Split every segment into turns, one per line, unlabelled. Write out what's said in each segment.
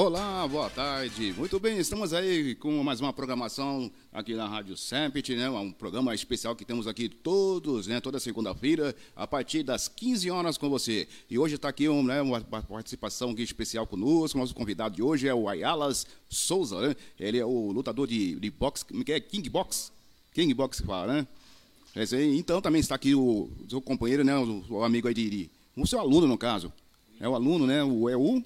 Olá, boa tarde. Muito bem, estamos aí com mais uma programação aqui na Rádio Sempit, né? Um programa especial que temos aqui todos, né? Toda segunda-feira, a partir das 15 horas com você. E hoje está aqui um, né, uma participação aqui especial conosco. Nosso convidado de hoje é o Ayalas Souza, né? Ele é o lutador de, de boxe, que é King Box. King Box fala, né? Então também está aqui o seu companheiro, né? O, o amigo aí de, de, o seu aluno no caso. É o aluno, né? O, é o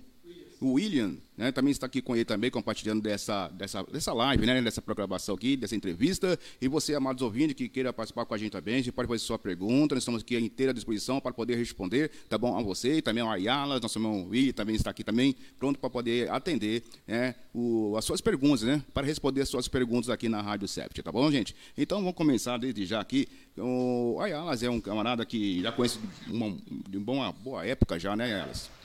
o William né, também está aqui com ele também, compartilhando dessa, dessa, dessa live, né, dessa programação aqui, dessa entrevista. E você, amados ouvintes, que queira participar com a gente também, gente pode fazer sua pergunta, nós estamos aqui à inteira disposição para poder responder, tá bom? A você e também ao Ayala, nosso irmão William também está aqui também, pronto para poder atender né, o, as suas perguntas, né? Para responder as suas perguntas aqui na Rádio Sept, tá bom, gente? Então vamos começar desde já aqui. O Ayalas é um camarada que já conhece uma, de uma boa época já, né, Ayalas?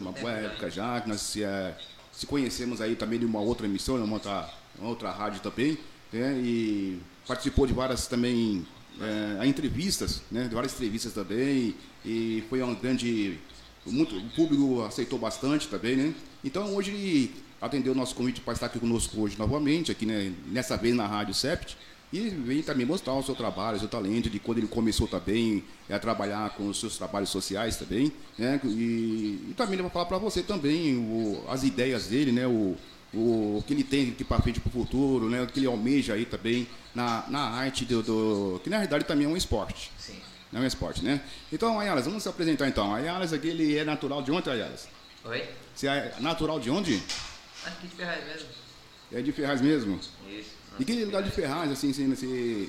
Uma boa época já, que nós se, é, se conhecemos aí também de uma outra emissora, uma outra, uma outra rádio também, né, e participou de várias também é, entrevistas, né, de várias entrevistas também, e foi um grande. Muito, o público aceitou bastante também, né? Então hoje ele atendeu o nosso convite para estar aqui conosco hoje novamente, aqui né, nessa vez na Rádio Sept. E vem também mostrar o seu trabalho, o seu talento, de quando ele começou também a trabalhar com os seus trabalhos sociais também, né? E, e também ele vai falar para você também o, as ideias dele, né? O, o, que ele tem aqui para frente para o futuro, né? O que ele almeja aí também na, na arte do, do, que na realidade também é um esporte.
Sim.
Não é um esporte, né? Então, Ayalas, vamos se apresentar então. Ayalas aqui ele é natural de onde, Ayalas?
Oi?
Você é natural de onde?
Aqui de Ferraz mesmo.
É de Ferraz mesmo?
Isso.
E que lugar de Ferraz, assim, você. você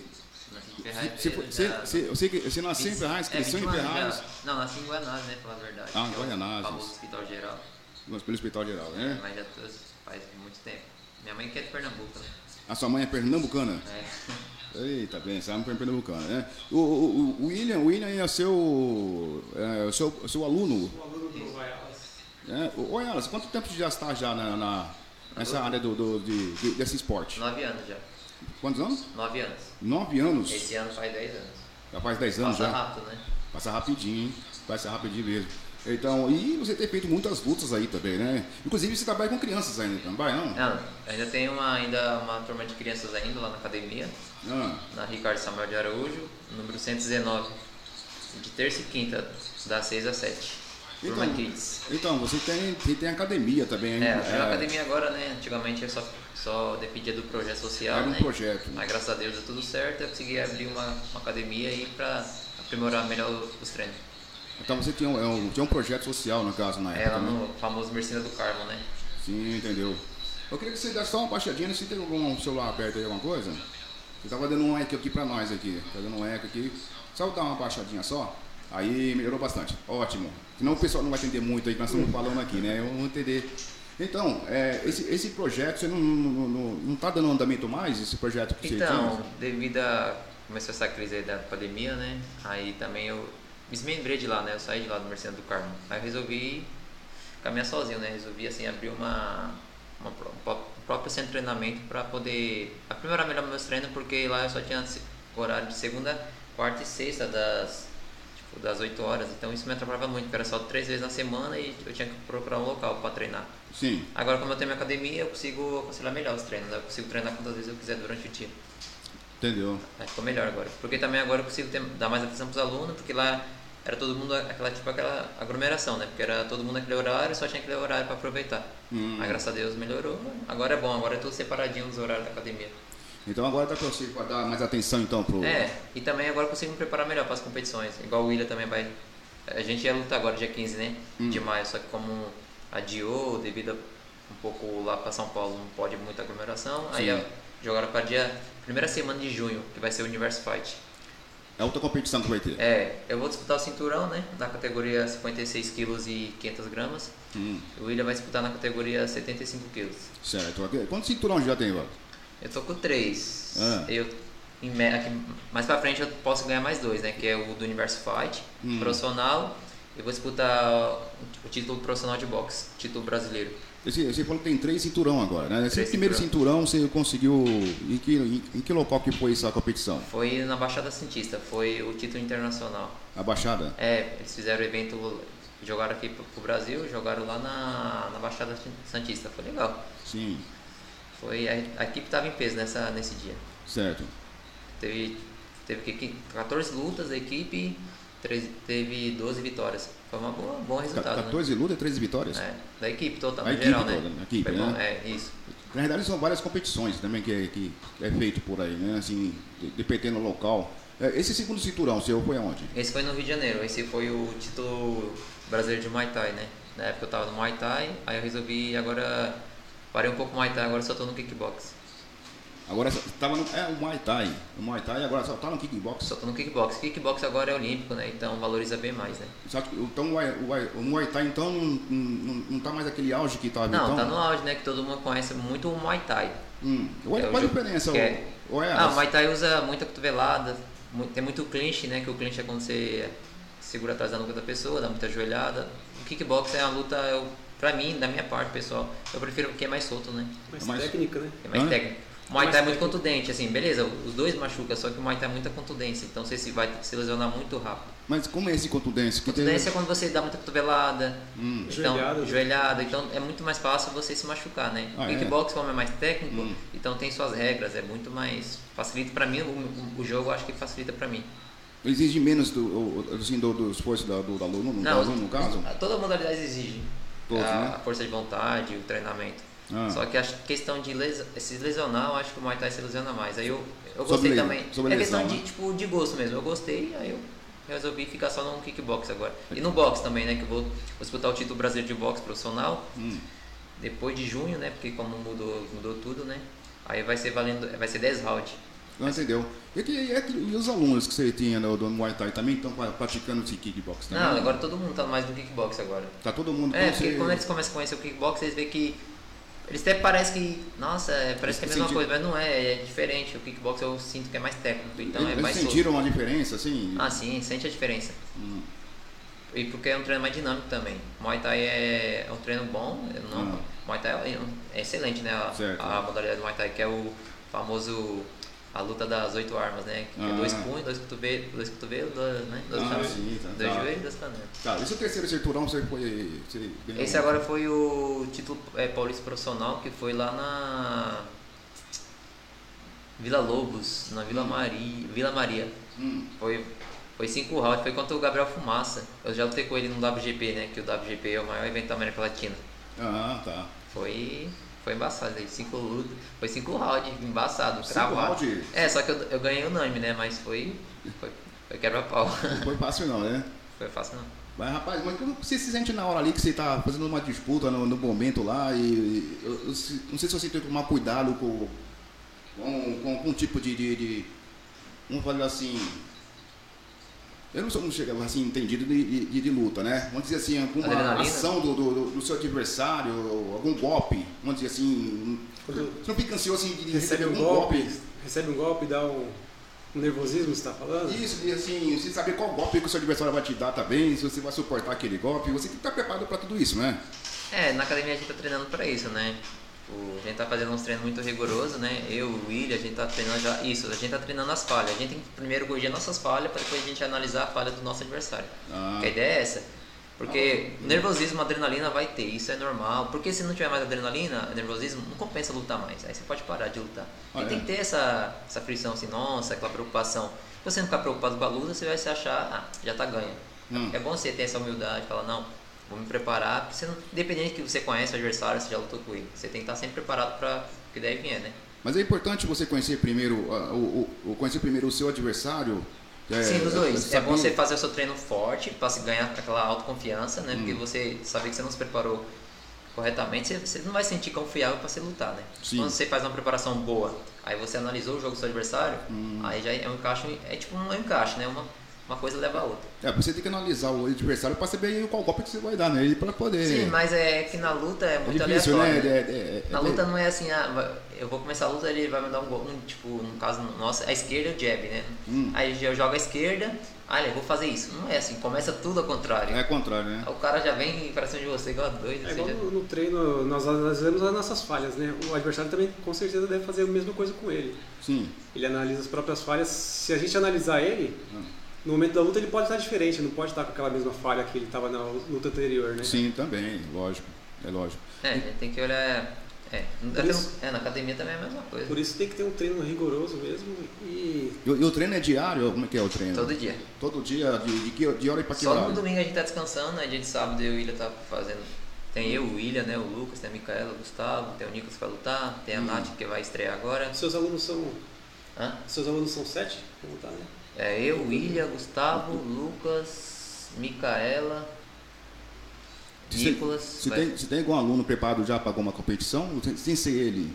você, você, você, você, você nasceu em Ferraz, cresceu em Ferraz?
Não, nasci em Guanás, né, falar a verdade.
Ah, em Guanás.
Famoso Hospital Geral.
Mas pelo Hospital Geral, né?
Mas já faz muito tempo. Minha mãe que é de Pernambuco, né?
A sua mãe é pernambucana?
É.
Eita, bem, sabe é pernambucana, né? O, o, o William, o William é seu, é, seu, seu aluno?
O aluno do Oialas.
É, o Oialas, quanto tempo você já está já na, na nessa área do, do de, de, desse esporte?
Nove anos já.
Quantos anos?
Nove anos.
Nove anos?
Esse ano faz dez anos.
Já faz dez anos
Passa
já?
rápido, né?
Passa rapidinho, hein? Passa rapidinho mesmo. Então, e você tem feito muitas lutas aí também, né? Inclusive você trabalha com crianças ainda, também, não?
Não, ainda tem uma, ainda uma turma de crianças ainda lá na academia,
Ah,
na Ricardo Samuel de Araújo, número 119, de terça e quinta, das 6 às 7.
Então, então você tem, você tem academia também,
É, eu uma academia agora, né? Antigamente eu só, só dependia do projeto social,
Era um
né?
projeto.
Mas graças a Deus deu tudo certo, eu consegui abrir uma, uma academia aí pra aprimorar melhor os treinos.
Então você tinha um, é um- tinha um projeto social, no caso, na
É
época, né?
no famoso Mercina do Carmo, né?
Sim, entendeu. Eu queria que você desse só uma baixadinha, se tem algum celular perto aí, alguma coisa. Você tava dando um eco aqui pra nós aqui. Tá dando um eco aqui. Só dar uma baixadinha só. Aí melhorou bastante. Ótimo. Senão o pessoal não vai entender muito aí que nós estamos falando aqui, né? Eu vou entender. Então, é, esse, esse projeto, você não, não, não, não tá dando andamento mais, esse projeto que você
Então, devido a. Começou essa crise aí da pandemia, né? Aí também eu me desmembrei de lá, né? Eu saí de lá do Mercena do Carmo. Aí eu resolvi caminhar sozinho, né? Resolvi, assim, abrir uma. uma um pró- próprio centro de treinamento para poder aprimorar melhor meus treinos, porque lá eu só tinha horário de segunda, quarta e sexta, das, tipo, das 8 horas. Então isso me atrapalhava muito, porque era só três vezes na semana e eu tinha que procurar um local para treinar.
Sim.
Agora, como eu tenho minha academia, eu consigo conciliar melhor os treinos. né? Eu consigo treinar quantas vezes eu quiser durante o dia.
Entendeu?
Aí ficou melhor agora. Porque também agora eu consigo ter- dar mais atenção para os alunos, porque lá era todo mundo aquela tipo aquela aglomeração, né? Porque era todo mundo naquele horário, só tinha aquele horário para aproveitar.
Hum.
Mas graças a Deus melhorou. Agora é bom, agora é tudo separadinho dos horários da academia.
Então agora pra você dar mais atenção então pro.
É, e também agora consigo me preparar melhor para as competições. Igual o William também vai. A gente ia lutar agora dia 15, né?
Hum.
De maio, só que como adiou, devido a um pouco lá para São Paulo, não pode muita aglomeração. Aí
Sim.
ó, jogaram para dia. Primeira semana de junho, que vai ser o Universo Fight.
É outra competição que vai ter.
É, eu vou disputar o cinturão, né? Na categoria 56 kg e 500 gramas.
Hum,
O William vai disputar na categoria 75 kg.
certo. Quantos cinturões já tem agora?
Eu tô com três.
Ah.
Eu, em aqui, mais pra frente eu posso ganhar mais dois, né? Que é o do Universo Fight,
Hum.
profissional. Eu vou disputar o título profissional de boxe, título brasileiro.
Você, você falou que tem três cinturão agora, né? Esse primeiro cinturão você conseguiu. Em que, em, em que local que foi essa competição?
Foi na Baixada Santista, foi o título internacional.
A Baixada?
É, eles fizeram o evento jogaram aqui pro, pro Brasil, jogaram lá na, na Baixada Santista. Foi legal.
Sim.
Foi, a, a equipe estava em peso nessa, nesse dia.
Certo.
Teve, teve que- 14 lutas a equipe, treze- teve 12 vitórias. Foi uma boa, bom resultado.
14 lutas e 13 vitórias?
Né? É, da equipe total,
A
no geral,
toda,
né?
a equipe,
Foi
né?
bom, É, isso.
Na verdade, são várias competições também que, é- que é feito por aí, né? Assim, de- dependendo do local. É, Esse segundo cinturão seu foi aonde?
Esse foi no Rio de Janeiro, esse foi o título brasileiro de Muay Thai, né? Na época eu tava no Muay Thai, aí eu resolvi agora parei um pouco no Muay Thai, agora só tô no kickbox.
Agora tava no. É o Muay Thai. O Muay Thai agora só tá no kickbox.
Só tô no kickbox. Kickbox agora é olímpico, né? Então valoriza bem mais, né?
Só que, então o Muay, o Muay- o Thai então não, não, não tá mais aquele auge que tava
Não,
então?
tá no auge, né? Que todo mundo conhece muito o Muay Thai.
Hum. Qual,
É o
qual a
jogo
diferença?
que é-
Ou é
Ah, o Muay Thai usa muita cotovelada, tem muito clinch, né? Que o clinch é quando você segura atrás da nuca da pessoa, dá muita joelhada. O kickbox é uma luta, eu, pra mim, da minha parte, pessoal, eu prefiro porque é mais solto, né?
Mais
Mas-
técnica, né?
É mais
Hã?
técnico. O Muay
Mais
Thai é muito contundente, assim, beleza, os dois machucam, só que o Muay Thai é muita contundência, então você se vai se lesionar muito rápido.
Mas como é esse contundência? Que tem-
Contundência é quando você dá muita cotovelada,
Hum.
então,
Joelhada.
joelhada, então é muito mais fácil você se machucar, né?
Ah,
o
é?
kickbox, como é mais técnico,
Hum.
então tem suas regras, é muito mais. Facilita pra mim, o, o- jogo acho que facilita pra mim.
Exige menos do, assim, do, do esforço da- do, do aluno, no, do aluno, no caso?
Toda modalidade exige
Todos,
a,
né?
a força de vontade, o treinamento.
Ah.
Só que a questão de les, se lesionar, eu acho que o Muay Thai se lesiona mais. Aí eu, eu
Sobre
gostei
le-
também.
sobre
é questão
lesão,
de,
né?
tipo, de gosto mesmo. Eu gostei, aí eu resolvi ficar só no kickbox agora. E no boxe também, né? Que eu vou, vou disputar o título brasileiro de boxe profissional
Hum.
depois de junho, né? Porque como mudou, mudou tudo, né? Aí vai ser valendo, vai ser 10 rounds.
Não entendeu? E, que- e- e os alunos que você tinha no, do Muay Thai também estão pra- praticando esse kickbox também?
Não, agora todo mundo tá mais no kickbox agora.
Tá todo mundo
É, porque
você-
quando eles começam a conhecer o kickbox, eles veem que. Eles até parecem que. Nossa, é, parece que é a mesma
Senti-
coisa, mas não é, é diferente. O kickbox eu sinto que é mais técnico, então é
Eles
mais solto.
sentiram a diferença, assim?
Ah, sim, sente a diferença.
Hum.
E porque é um treino mais dinâmico também. Muay Thai é, é um treino bom, não,
Ah.
Muay Thai é, é excelente, né? A,
Certo.
a modalidade do Muay Thai, que é o famoso. A luta das oito armas, né? Que
Ah.
é dois punhos, dois cotovelos, dois cotovelos, dois, né? dois,
Ah,
canelas,
sim, tá,
dois
tá.
joelhos e dois canelas.
Tá, esse terceiro cinturão você foi. Você
Esse agora foi o título é, paulista profissional que foi lá na Vila Lobos, na Vila Maria, Vila Maria.
Hum.
Foi foi cinco rounds, foi contra o Gabriel Fumaça. Eu já lutei com ele no WGP, né? Que o WGP é o maior evento da América Latina.
Ah, tá.
Foi foi embaçado aí, cinco lutas, foi cinco rounds, embaçado,
Cinco rounds?
É, só que eu, eu ganhei unânime, né? Mas foi foi, foi quebra-pau.
Não foi fácil não, né?
foi fácil não.
Mas rapaz, mas como você se sente na hora ali que você tá fazendo uma disputa no, no momento lá e, eu- eu não sei se você tem que tomar cuidado com com, com algum tipo de, de, de vamos falar assim eu não sou um chega assim entendido de, de, de- luta, né? Vamos dizer assim, alguma
Adrenalina?
ação do, do, do seu adversário, algum golpe, vamos dizer assim,
Quando
você não fica ansioso assim, de
recebe
receber
um
algum
golpe, recebe um golpe e dá um, um nervosismo, você está falando?
Isso, e assim, você saber qual golpe que o seu adversário vai te dar também, se você vai suportar aquele golpe, você tem que estar preparado para tudo isso, né?
É, na academia a gente tá treinando pra isso, né? O, a gente tá fazendo uns treinos muito rigorosos, né? Eu, o William, a gente tá treinando já isso, a gente tá treinando as falhas. A gente tem que primeiro corrigir nossas falhas para depois a gente analisar a falha do nosso adversário.
Ah.
A ideia é essa. Porque nervosismo, adrenalina vai ter, isso é normal. Porque se não tiver mais adrenalina, nervosismo, não compensa lutar mais. Aí você pode parar de lutar.
Ah,
e tem
é?
que ter essa, essa frição assim, nossa, aquela preocupação. Se você não ficar preocupado com a luta, você vai se achar, ah, já tá ganho.
Hum.
É bom você ter essa humildade, falar, não, vou me preparar, você não, independente que você conhece o adversário, você já lutou com ele. Você tem que estar sempre preparado para o que deve vier, né?
Mas é importante você conhecer primeiro, ah, o, o, conhecer primeiro o seu adversário. é,
Sim, dos dois. É
saber-
bom você fazer o seu treino forte para se ganhar aquela autoconfiança, né?
Hum.
Porque você saber que você não se preparou corretamente, você, você não vai se sentir confiável para você lutar, né?
Sim.
Quando você faz uma preparação boa, aí você analisou o jogo do seu adversário,
Hum.
aí já é um encaixe, é tipo um encaixe, né? Uma, uma coisa leva a outra.
É, você tem que analisar o adversário para saber qual golpe que você vai dar nele para poder.
Sim, mas é que na luta é
é
muito
difícil, né?
aleatório.
É-
né?
é- é-
Na
é-
luta não é assim, ah, eu vou começar a luta, ele vai me dar um gol, um, tipo, no caso nosso, a esquerda é o jab, né?
Hum.
Aí eu jogo a esquerda, ah, eu vou fazer isso. Não é assim, começa tudo ao contrário.
É contrário, né?
O cara já vem para cima de você igual doido,
É igual
já-
no treino, nós analisamos as nossas falhas, né? O adversário também com certeza deve fazer a mesma coisa com ele.
Sim.
Ele analisa as próprias falhas. Se a gente analisar ele,
Hum.
No momento da luta ele pode estar diferente, não pode estar com aquela mesma falha que ele estava na luta anterior, né?
Sim, também, lógico. É lógico.
É, a gente tem que olhar. É,
isso-
é, na academia também é a mesma coisa.
Por isso tem que ter um treino rigoroso mesmo e
E, o- e o treino é diário? Como é que é o treino?
Todo dia.
Todo dia? De, de, que, de hora e pra que
Só no domingo a gente tá descansando, aí dia de sábado eu e o William tá fazendo. Tem eu, o William, né? O Lucas, tem a Micaela, o Gustavo, tem o Nicolas vai lutar, tem a Nath que vai estrear agora.
seus alunos são
Hã?
seus alunos são sete? Como tá, né?
É eu, William, Gustavo, Lucas, Micaela,
Se,
Nicolas.
se,
vai-
tem, se tem algum aluno preparado já para alguma competição, sem, ser ele?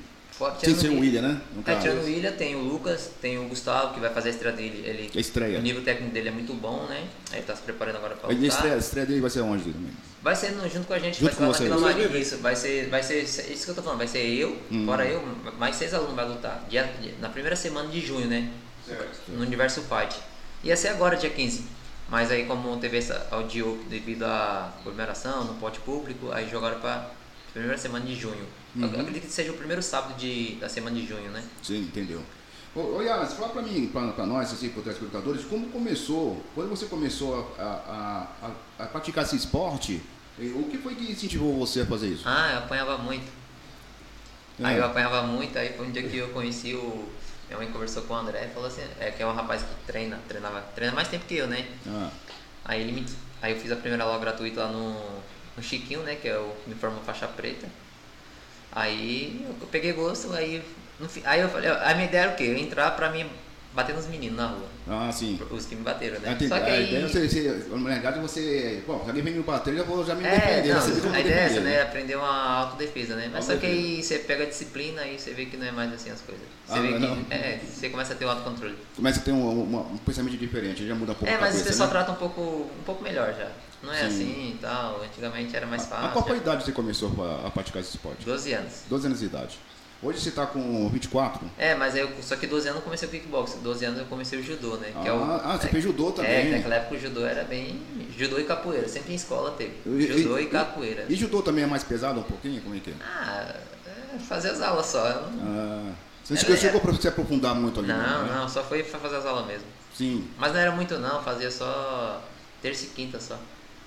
Sem ser o
Wi-
William, né? No
É, tirando o William, tem o Lucas, tem o Gustavo que vai fazer a estreia dele. Ele,
A estreia.
O nível técnico dele é muito bom, né? Aí ele tá se preparando agora pra
A
lutar.
estreia, a estreia dele vai ser onde também?
Vai ser junto com a gente,
Junto
vai ser lá na Vila Maria. Isso, vai ser, vai ser, isso que eu tô falando, vai ser eu,
Hum.
fora eu, mais seis alunos vai lutar. Dia- na primeira semana de junho, né? No Universo Fight. Ia ser agora, dia 15. Mas aí como teve essa audio devido à aglomeração, no pote público, aí jogaram pra primeira semana de junho. Eu
Uhum.
acredito que seja o primeiro sábado de, da semana de junho, né?
Sim, entendeu. Ô, ô Yas, fala pra mim, pra, pra nós, assim, para telespectadores, como começou, quando você começou a, a, a, a praticar esse esporte, o que foi que incentivou você a fazer isso?
Ah, eu apanhava muito. Aí
É.
eu apanhava muito, aí foi um dia que eu conheci o. Minha mãe conversou com o André e falou assim, é que é um rapaz que treina, treinava, treina mais tempo que eu, né?
Ah,
Aí ele me. Aí eu fiz a primeira aula gratuita lá no, no Chiquinho, né? Que é o que me formou faixa preta. Aí eu peguei gosto, aí. no aí eu falei, a minha ideia era o quê? Eu entrar pra mim bater nos meninos na rua.
ah, sim.
Os que me bateram, né?
Entendi.
Só que
a
aí.
ideia é você, você, na verdade, você, bom, se alguém vem me bater, eu já vou já me
É,
defender.
não,
você fica
a ideia é essa,
defender,
né? Aprender uma autodefesa, né? Mas só que aí você pega a disciplina e você vê que não é mais assim as coisas. Você
Ah,
vê que.
não.
É, você começa a ter o autocontrole.
Começa a ter um, uma- um pensamento diferente, já muda um pouco
É, mas
cabeça,
o pessoal
né?
trata um pouco, um pouco melhor já. Não é
Sim.
assim e tal. Antigamente era mais fácil.
A qual a idade você começou a, a praticar esse esporte?
12 anos.
12 anos de idade. Hoje você está com 24?
É, mas eu, só que 12 anos eu comecei o kickbox, 12 anos eu comecei o judô, né? que é o,
Ah, ah, você
é,
fez judô
É,
também.
que naquela época o judô era bem. Judô e capoeira, sempre em escola teve.
E-
Judô e,
e-
capoeira.
E judô também é mais pesado um pouquinho? Como é que é?
Ah, é fazer as aulas só. eu não-
Ah, você
É,
chegou,
é.
para se aprofundar muito ali?
Não,
né?
não, só foi pra fazer as aulas mesmo.
Sim.
Mas não era muito não, fazia só terça e quinta só.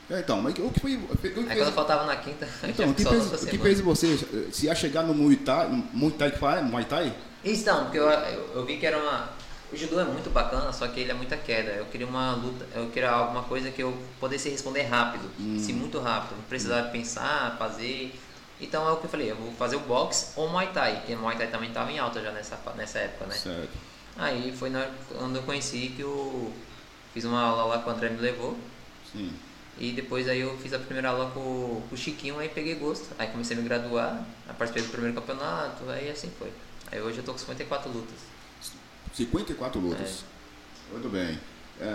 É, então, mas o que foi... O que
Aí
fez,
quando eu faltava na quinta,
então, o que fez, o que fez você se ia chegar no Muay Thai, Muay Thai que fala, Muay Thai?
Isso não, porque eu, eu, eu vi que era uma. O judô é muito bacana, só que ele é muita queda. Eu queria uma luta, eu queria alguma coisa que eu pudesse responder rápido,
Hum.
sim, muito rápido. Não precisava pensar, fazer. Então é o que eu falei, eu vou fazer o boxe ou Muay Thai, porque Muay Thai também estava em alta já nessa, nessa época, né?
Certo.
Aí foi na, quando eu conheci que eu fiz uma aula lá que o André me levou.
Sim.
E depois aí eu fiz a primeira aula com, com o Chiquinho, aí peguei gosto. Aí comecei a me graduar, participei do primeiro campeonato, aí assim foi. Aí hoje eu tô com 54 lutas.
54 lutas.
É.
Muito bem. É,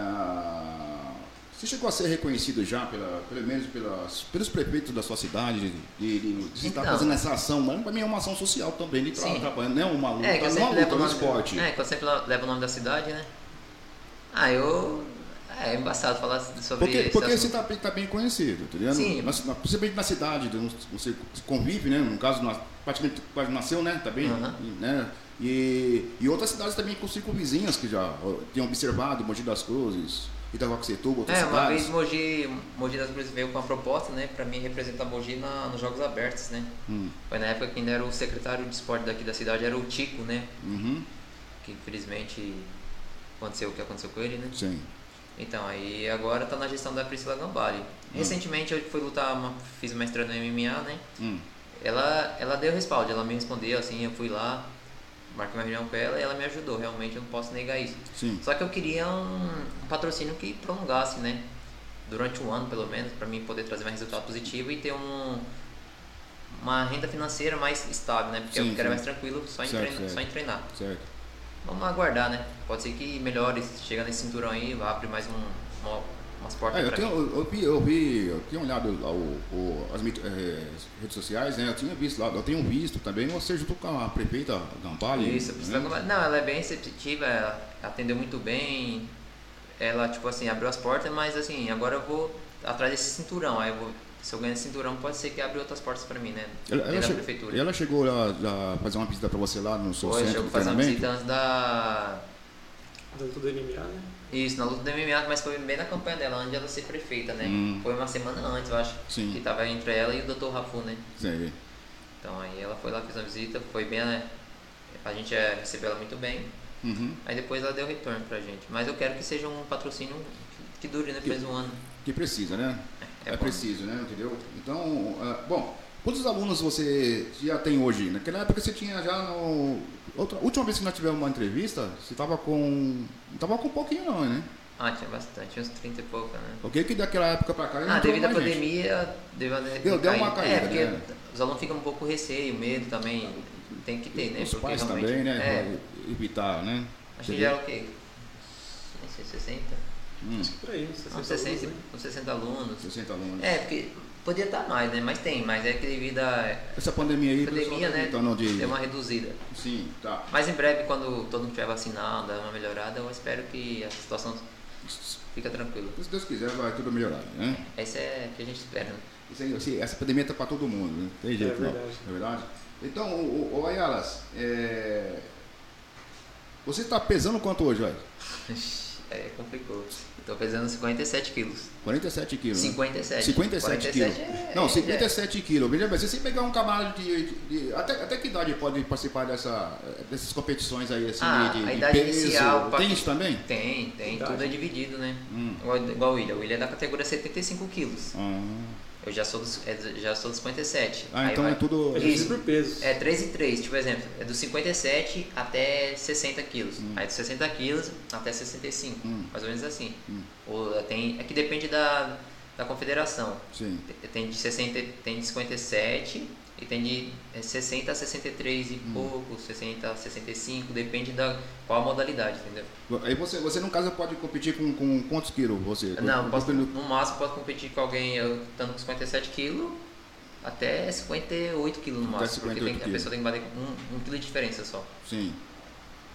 Você chegou a ser reconhecido já, pela, pelo menos pelas, pelos prefeitos da sua cidade, de, de, de estar
Então.
fazendo essa ação, mas para mim é uma ação social também, de
Sim.
trabalhando, não é uma luta,
É, que eu
não é uma luta, é um esporte.
É, que eu sempre levo o nome da cidade, né? Ah, eu. É embaçado falar sobre
Porque,
esse
porque você
assunto.
está bem, tá bem conhecido, entendeu?
Sim.
Na, na, principalmente na cidade, você convive, né? No caso, na, praticamente quase nasceu, né? Tá bem, né? E, e outras cidades também com cinco vizinhas que já tinham observado, Mogi das Cruzes, Itacoaxetuba, outras
É, uma
cidades.
vez Mogi, Mogi das Cruzes veio com uma proposta, né, pra mim representar Mogi na, nos Jogos Abertos, né?
Hum,
Foi na época que ainda era o secretário de esporte daqui da cidade, era o Tico, né?
uhum,
Que infelizmente aconteceu o que aconteceu com ele, né?
sim.
Então, aí agora tá na gestão da Priscila Gambari.
Hum.
Recentemente eu fui lutar, uma, fiz uma estreia no MMA, né?
Hum,
Ela, ela deu respaldo, ela me respondeu assim, eu fui lá, marquei uma reunião com ela e ela me ajudou, realmente eu não posso negar isso.
sim.
Só que eu queria um, um patrocínio que prolongasse, né? Durante um ano pelo menos, para mim poder trazer mais resultado positivo e ter um, uma renda financeira mais estável, né? Porque
Sim,
eu quero
sim.
mais tranquilo só em,
Certo,
treino-
certo.
só em treinar.
Certo.
Vamos aguardar, né? Pode ser que melhore, chega nesse cinturão aí, abre mais um, uma, umas portas
É, eu, tenho, eu, eu vi, eu vi, eu tinha olhado o, as eh, redes sociais, né? Eu tinha visto lá, eu tenho visto também, você junto com a prefeita Gambale.
Isso,
né?
Gambari- Não, ela é bem receptiva, ela atendeu muito bem. Ela, tipo assim, abriu as portas, mas assim, agora eu vou atrás desse cinturão. Aí eu vou, se eu ganhar esse cinturão, pode ser que abra outras portas pra mim, né?
Ela, ela,
da
che-
prefeitura.
ela chegou a, a fazer uma visita para você lá no seu
Hoje
centro
vou fazer uma visita antes da.
Dentro do MMA, né?
Isso, na luta do MMA, mas foi bem na campanha dela, antes de ela ser prefeita, né?
Hum.
Foi uma semana antes, eu acho.
Sim.
Que tava entre ela e o Dr. Rafu, né?
Sei.
Então aí ela foi lá, fez uma visita, foi bem, né? A gente é, recebeu ela muito bem.
Uhum.
Aí depois ela deu retorno pra gente. Mas eu quero que seja um patrocínio que, que dure, né? Fez um ano.
Que precisa, né?
é,
preciso, né? Entendeu? Então, uh, bom, quantos alunos você já tem hoje? Naquela época você tinha já no. Outra, última vez que nós tivemos uma entrevista, você estava com. Não com um pouquinho, não, né?
Ah, tinha bastante, uns 30 e pouco, né?
O que que daquela época pra cá...
Ah, devido à pandemia, devido a...
Deu, deu uma caída,
É, porque
né?
os alunos ficam um pouco receio, medo também, tem que ter, né?
Os
porque
pais também, né?
É,
evitar, né?
Acho que já era o quê? 60?
Hum.
Acho que é por aí, 60
uns 60,
alunos, né?
60 alunos.
60 alunos.
É, porque podia estar mais, né? Mas tem, mas é que devido a.
Essa pandemia aí,
pandemia,
tá
né?
Então, de...
Deu uma reduzida.
Sim, tá.
Mas em breve, quando todo mundo tiver vacinado, dar uma melhorada, eu espero que a situação fica tranquila.
Se Deus quiser, vai tudo melhorar, né?
É, é o que a gente espera, né?
Isso aí, assim, essa pandemia tá para todo mundo, né? Tem jeito, é
não.
É verdade? Então, o, o, o Ayalas, é... você está pesando quanto hoje, velho?
É, complicou. Tô pesando 57 quilos.
47 quilos. né?
57.
57 quilos.
47 é-
Não,
é-
57 quilos. Veja bem, se você pegar um camarada de. de- de- até, até que idade pode participar dessa, dessas competições aí, assim,
Ah,
de,
a
de
idade
peso?
inicial,
Tem isso também?
Tem, tem.
Idade.
Tudo é dividido, né?
Hum.
Igual, igual o William. O William é da categoria 75 quilos.
Ah,
Eu já sou dos, é, já sou dos 57.
Ah,
Aí
então
vai-
é tudo.
Gente
Isso.
por pesos.
É 3 e 3, tipo exemplo, é dos 57 até 60 quilos.
Hum.
Aí dos 60 quilos até 65.
Hum.
Mais ou menos assim.
Hum.
Ou tem, é que depende da, da confederação.
Sim.
Tem de 60, tem de 57 e tem de é, 60 a 63 e
Hum.
pouco, 60 a 65, depende da qual a modalidade, entendeu?
Aí você, você no caso pode competir com, com quantos quilos você?
Não,
Com-
posso,
com-
no máximo posso competir com alguém eu estando com 57 quilos até 58 quilos no máximo, porque
58
tem, a pessoa tem que bater com um, um quilo de diferença só.
Sim.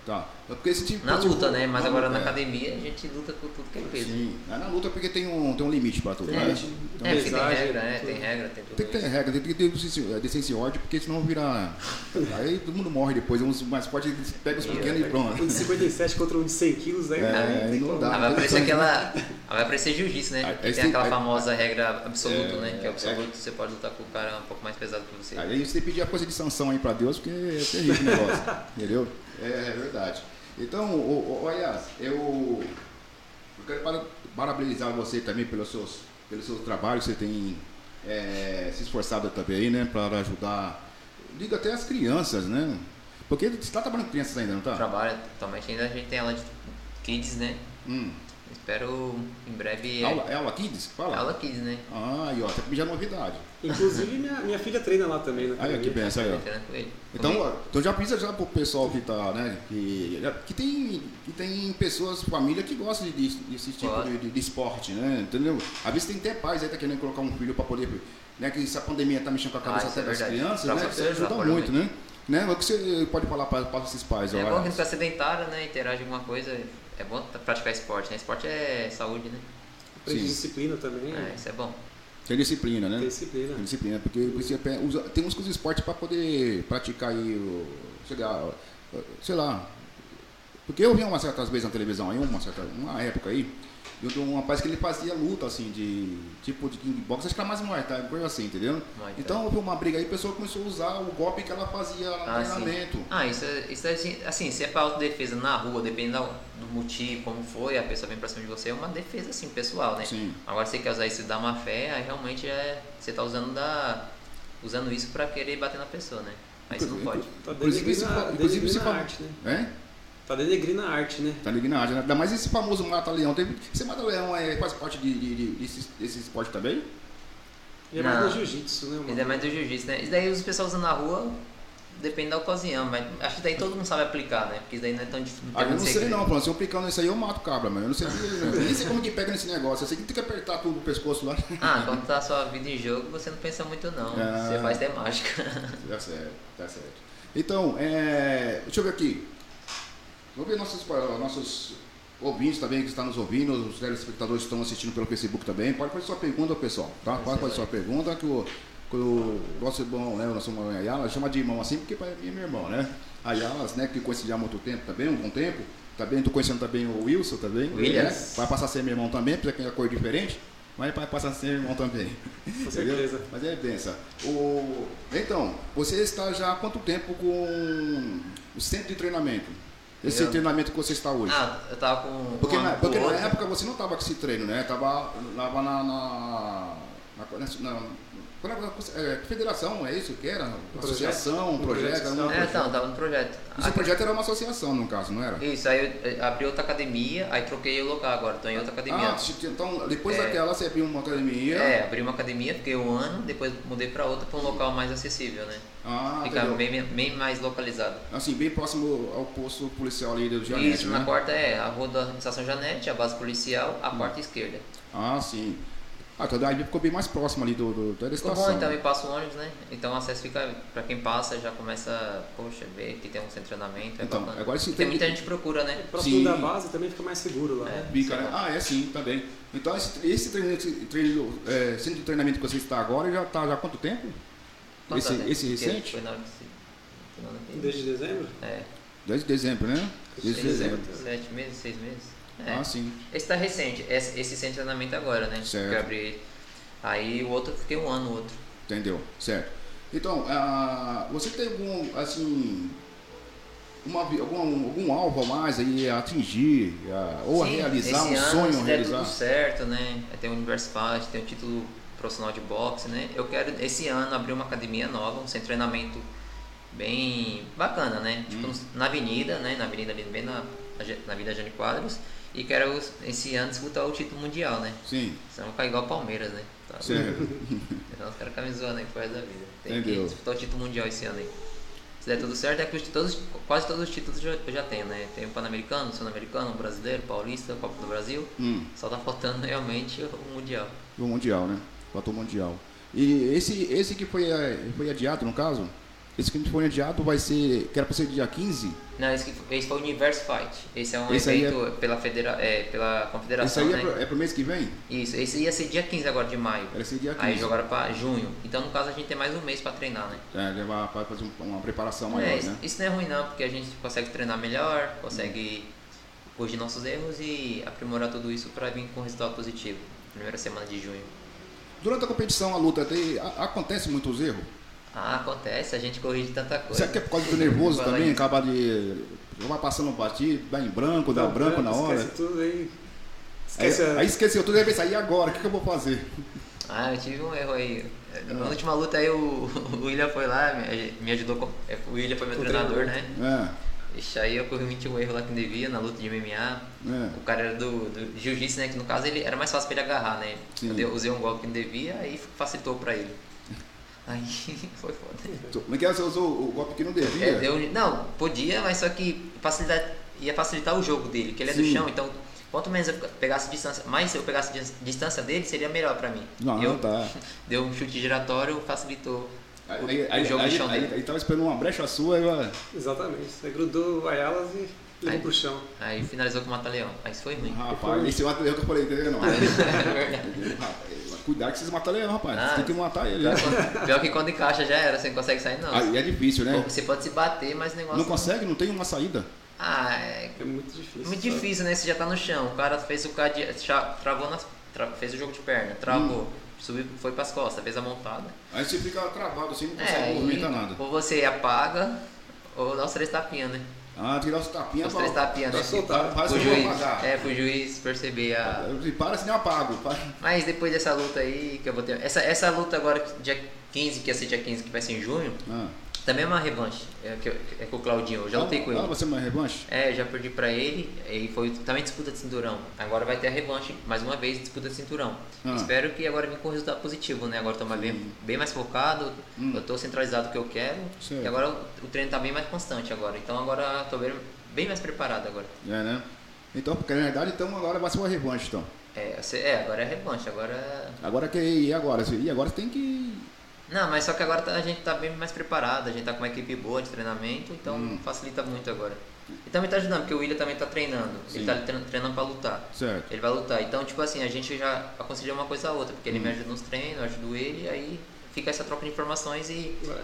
Tá. É porque esse tipo
Na luta, né? Mas agora na
é.
academia a gente luta com tudo que é peso.
Sim. É na luta porque tem um, tem um limite para tudo,
Tem
né?
limite.
Então,
É, porque tem regra, né? Tem regra, tem tudo
Tem que ter
isso.
regra, tem que ter licença- licença em ordem, porque senão vira. Aí todo mundo morre depois. Uns mais fortes pega os
E
pequenos e
Um
pronto.
de 57 contra um de 100 quilos, aí
É,
não
dá.
Ah, vai aparecer aquela. ah, vai aparecer jiu-jitsu, né? Tem aquela
aí-
famosa regra absoluta,
É,
né? Que é
é.
absoluto, você pode lutar com o cara um pouco mais pesado que você.
Aí você tem que pedir a coisa de sanção aí pra Deus, porque é terrível o negócio. entendeu? É, é verdade. Então, o, Ayas, eu, eu quero para- parabenizar você também pelos seus, pelos seus trabalhos, você tem é, se esforçado também aí, né? Para ajudar, digo até as crianças, né? Porque você está trabalhando com crianças ainda, não tá?
Trabalha totalmente, ainda a gente tem aula de kids, né?
Hum.
Espero em breve. é-
Aula, é aula Kids? Fala.
Aula kids, né?
Ah, e ó, tá já novidade.
Inclusive, minha, minha filha treina lá também. Na
Aí, que benção aí, ó.
Treinando com ele.
Então, ó, então já precisa já pro pessoal que tá, né, que, que tem que tem pessoas, família que gostam de, de- desse tipo de, de- de esporte, né, entendeu? Às vezes tem até pais aí que tá querendo colocar um filho para poder, né, que essa pandemia tá mexendo com a cabeça
Ah,
até
é
das crianças,
Pra
né,
você
que ajuda
ajuda
muito, né? Né, o que você pode falar para esses pais,
É
ó,
bom que não ficar sedentário, né? Interage alguma coisa. É bom praticar esporte, né? Esporte é saúde, né?
Aprende
Sim.
disciplina também.
É, isso é bom.
tem disciplina, né?
Tem disciplina.
Tem disciplina, porque você usa, tem uns coisas de esporte para poder praticar aí, o, sei lá, sei lá. Porque eu vi umas certas vezes na televisão aí, uma certa, uma época aí, de um rapaz que ele fazia luta assim de tipo de kickbox, acho que era mais Muay Thai, coisa assim, entendeu?
Muay Thai.
Então houve uma briga aí, a pessoa começou a usar o golpe que ela fazia no
Ah, sim.
treinamento.
Ah, isso, é- isso é assim, assim, se é pra autodefesa na rua, dependendo do motivo, como foi, a pessoa vem pra cima de você, é uma defesa assim, pessoal, né?
Sim.
Agora você quer usar isso da má fé, aí realmente é. Você tá usando da. usando isso pra querer bater na pessoa, né? Aí isso não pode.
Tá
Inclusive,
a,
fa- inclusive se
denegrindo a arte, né?
É?
Tá denegrindo a arte, né?
Tá na né? Ainda mais esse famoso mata-leão. Teve- Esse mata-leão é, faz parte de, de, de- desse, desse esporte também?
E é mais no jiu-jitsu, né?
Isso
mano?
é mais do jiu-jitsu, né? Isso daí os pessoal usando na rua, depende da ocasião, mas acho que daí todo mundo sabe aplicar, né? Porque isso daí não é tão difícil.
Ah, eu não sei
segredo.
não, Bruno. Se eu aplicando isso aí, eu mato o cabra, mano. Eu não sei, eu nem sei como que pega nesse negócio. Eu sei que tem que apertar tudo o pescoço lá.
Ah, quando tá a sua vida em jogo, você não pensa muito não.
Ah.
Você faz até mágica.
Tá certo, tá certo. Então, é, deixa eu ver aqui. Vamos ver nossos, nossos ouvintes também que estão nos ouvindo, os telespectadores que estão assistindo pelo Facebook também. Pode fazer sua pergunta, pessoal. Tá? Pode fazer sua pergunta que o, que o nosso irmão, né, o nosso irmão Ayala, chama de irmão assim porque é meu irmão, né? Ayalas, né, que conhece já há muito tempo também, um bom tempo. Tá bem, tô conhecendo também o Wilson também. Né? Vai passar a ser meu irmão também, porque a cor diferente. Mas vai passar a ser meu irmão também.
Com certeza.
Mas é benção. O... Então, você está já há quanto tempo com o centro de treinamento? Esse
Eu-
treinamento que você está hoje?
Ah, eu tava com.
Porque,
um
na, porque na época você não estava com esse treino, né? Tava, tava na. na, na, na, a- é, que federação é isso que era? Associação,
projeto. Um
projeto?
projeto
um
social.
É,
projeto.
então, tava no projeto.
Esse projeto era uma associação, no caso, não era?
Isso, aí eu eh, abri outra academia, aí troquei o local agora, tô em outra academia.
Ah, então depois
É.
daquela você abriu uma academia.
É, abri uma academia, fiquei um ano, depois mudei pra outra pra um local mais acessível, né?
Ah, entendeu?
bem, bem mais localizado.
Assim, bem próximo ao posto policial ali do Janete,
Isso,
né?
na quarta é a rua da estação Janete, a base policial, a quarta esquerda.
Ah, sim. Ah, então daí ficou bem mais próximo ali do, do, da
Ficou
estação.
bom, então me passa o ônibus, né? Então o acesso fica, pra quem passa, já começa, poxa, ver que tem um centro de treinamento, é
Então,
bacana.
agora
E tem
tem-
muita gente que procura, né?
Próximo
Sim.
da base também fica mais seguro lá.
É.
né?
Bica, né? Ah, é sim, também. Então esse, esse treinamento, treino, é, centro de treinamento que você está agora já está já há quanto tempo?
Quanto
Esse,
tempo?
esse recente?
Foi na hora que se-
Desde dezembro?
É,
Desde dezembro, né? Desde dezembro.
sete meses, seis meses. É.
Ah, sim.
Esse tá recente, esse, esse de treinamento agora, né?
Certo.
Que eu abri. Aí o outro, eu fiquei um ano, o outro.
Entendeu? Certo. Então, ah, você tem algum, assim, uma, algum, algum alvo a mais aí a atingir, a- ou a
Sim,
realizar,
esse
um
ano,
sonho a realizar?
tudo certo, né? Tem o Universo Fight, tem o título profissional de boxe, né? Eu quero esse ano abrir uma academia nova, um centro de treinamento bem bacana, né? Tipo
Hum.
na avenida, né? Na avenida ali, bem na, na Avenida Jane Quadros. E quero esse ano disputar o título mundial, né?
Sim,
Senão vai igual o Palmeiras, né? Tá.
certo.
Então os caras ficam me zoando aí pro resto da vida. Tem
Entendeu.
que disputar o título mundial esse ano aí. Se der tudo certo, é que os- todos, quase todos os títulos eu já- eu já tenho, né? Tem o Pan-Americano, o Sul-Americano, o Brasileiro, o Paulista, a Copa do Brasil.
Hum,
Só tá faltando realmente o Mundial.
o Mundial, né? Faltou o Mundial. E esse, esse que foi, eh, foi adiado, no caso? Esse que foi adiado vai ser, que era para ser dia 15?
Não, esse, que- esse foi o Universe Fight. Esse é um
Esse aí
evento pela, federa é, pela
Esse
confederação,
aí é
né?
pro, é pro mês que vem?
Isso, esse ia ser dia 15 agora de maio.
Era ser dia 15.
Aí jogaram pra junho. Então, no caso, a gente tem mais um mês pra treinar, né?
É, levar para fazer um- uma preparação maior,
É, isso,
né?
isso não é ruim não, porque a gente consegue treinar melhor, consegue corrigir nossos erros e aprimorar tudo isso para vir com resultado positivo. Primeira semana de junho.
Durante a competição, a luta, tem, a- acontece muitos erros?
Ah, acontece, a gente corrige tanta coisa.
Será que é por causa do nervoso também?
aí.
Acaba de. Vai passando um batido, dá em branco, dá
Dá
branco na hora.
Esquece tudo aí.
Aí,
Esquece a-
aí esqueceu tudo, aí vai sair agora, o que, que eu vou fazer?
Ah, eu tive um erro aí. Na
Ah.
última luta aí o, o William foi lá, me, me ajudou. Com, é, o William foi meu
O
treinador,
treinador.
né?
É,
Ixi, aí eu cometi um erro lá que não devia na luta de MMA.
é.
O cara era do, do jiu-jitsu, né? Que no caso ele era mais fácil pra ele agarrar, né?
Sim.
Eu usei um golpe que não devia, aí facilitou pra ele. Aí foi foda.
Como é que é? Você usou o golpe que não devia?
É, deu- não, podia, mas só que facilitar, ia facilitar o jogo dele, que ele é do
Sim.
chão, então quanto menos eu pegasse distância, mais eu pegasse dis- distância dele, seria melhor pra mim.
Não,
eu,
tá.
Deu um chute giratório, facilitou.
Aí,
o-
aí,
o jogo
aí,
de chão
aí,
dele.
aí tava esperando uma brecha sua, aí, ó,
Exatamente. Você grudou o Ayalas e levou pro chão.
Aí finalizou com o Mata-Leão. Aí isso foi ruim.
rapaz, esse mata leão que eu falei, entendeu? Não.
É.
Cuidado que vocês matam leão, rapaz.
Ah,
tem que matar ele.
Pior,
né?
quando- pior que quando encaixa já era, você não consegue sair não.
Aí é difícil, né?
Você pode se bater, mas o negócio.
Não consegue, não tem uma saída.
Ah, é
É muito difícil.
muito
sabe?
difícil, né? Você já tá no chão. O cara fez o já travou nas... tra- fez o jogo de perna, travou,
Hum.
subiu, foi pras costas, fez a montada.
Aí você fica travado assim, não consegue
É,
movimentar nada.
ou você apaga, ou dá os três tapinhas, né?
Ah, tirar os tapinhas
Os três tapinhas, né?
pra soltar.
Parece
Pro
que eu vou
juiz,
apagar.
é, pro juiz perceber a...
Se para, senão eu apago.
Mas depois dessa luta aí, que eu vou ter... Essa, essa luta agora, dia 15, que ia ser dia 15, que vai ser em junho,
Ah.
Também é uma revanche. É, que eu- é com o Claudinho, eu já lutei com
Ah,
ele.
você é uma revanche?
É, já perdi pra ele e foi também disputa de cinturão. Agora vai ter a revanche, mais uma vez, disputa de cinturão.
Ah.
Espero que agora venha com resultado positivo, né? Agora tô mais bem, bem mais focado,
Hum.
eu tô centralizado o que eu quero. E agora o, o treino tá bem mais constante agora. Então agora tô bem, bem mais preparado agora.
É, né? Então, porque na verdade, então agora vai ser uma revanche, então.
É, é agora é revanche, agora.
Agora que e agora? E agora você tem que.
Não, mas só que agora tá- a gente tá bem mais preparado, a gente tá com uma equipe boa de treinamento, então
Hum.
facilita muito agora. E também tá ajudando, porque o William também tá treinando.
Sim.
Ele tá tre- treinando pra lutar.
Certo.
Ele vai lutar. Então, tipo assim, a gente já aconselha uma coisa a outra, porque ele
Hum.
me ajuda nos treinos, eu ajudo ele, aí fica essa troca de informações e
É.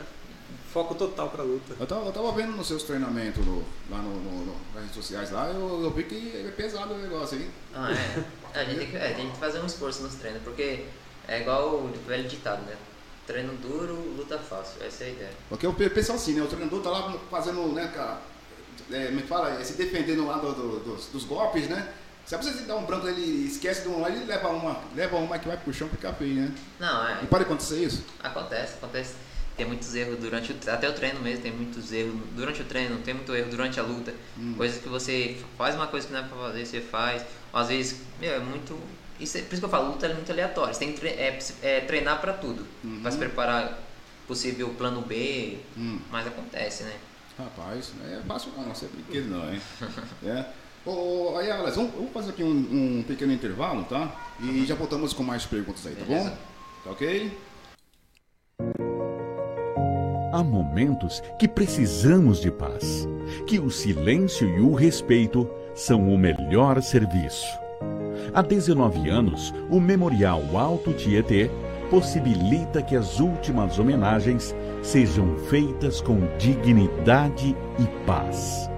foco total pra luta.
Eu tava, eu tava vendo nos seus treinamentos no- lá no, no- no- nas redes sociais lá, eu, eu vi que é pesado o negócio aí.
Ah, é. A gente, tem que, é, tem que fazer um esforço nos treinos, porque é igual o velho ditado, né? Treino duro, luta fácil. Essa é a ideia.
Porque o pe- pessoal assim, né? O treinador tá lá fazendo, né, cara, é, como é fala? É, se defendendo lá do- do- dos, dos golpes, né? Se você dar um branco, ele esquece de um lá, ele leva uma, leva uma que vai pro chão fica feio, né?
Não, é.
E pode acontecer isso?
Acontece, acontece. Tem muitos erros durante o até o treino mesmo, tem muitos erros durante o treino, tem muito erro durante a luta. Coisas que você faz uma coisa que não é pra fazer, você faz. Às vezes, meu, é muito. Isso é, por isso que eu falo, luta é muito aleatória. Você tem que tre- é, é, treinar pra tudo. Pra se preparar possível plano B,
Hum.
mas acontece, né?
Rapaz, é fácil não, não é brinquedo não, hein? é. Ô, aí, Alex, vamos, vamos fazer aqui um, um pequeno intervalo, tá? E já voltamos com mais perguntas aí, tá bom?
Beleza.
Tá ok?
Há momentos que precisamos de paz, que o silêncio e o respeito são o melhor serviço. Há 19 anos, o Memorial Alto Tietê possibilita que as últimas homenagens sejam feitas com dignidade e paz.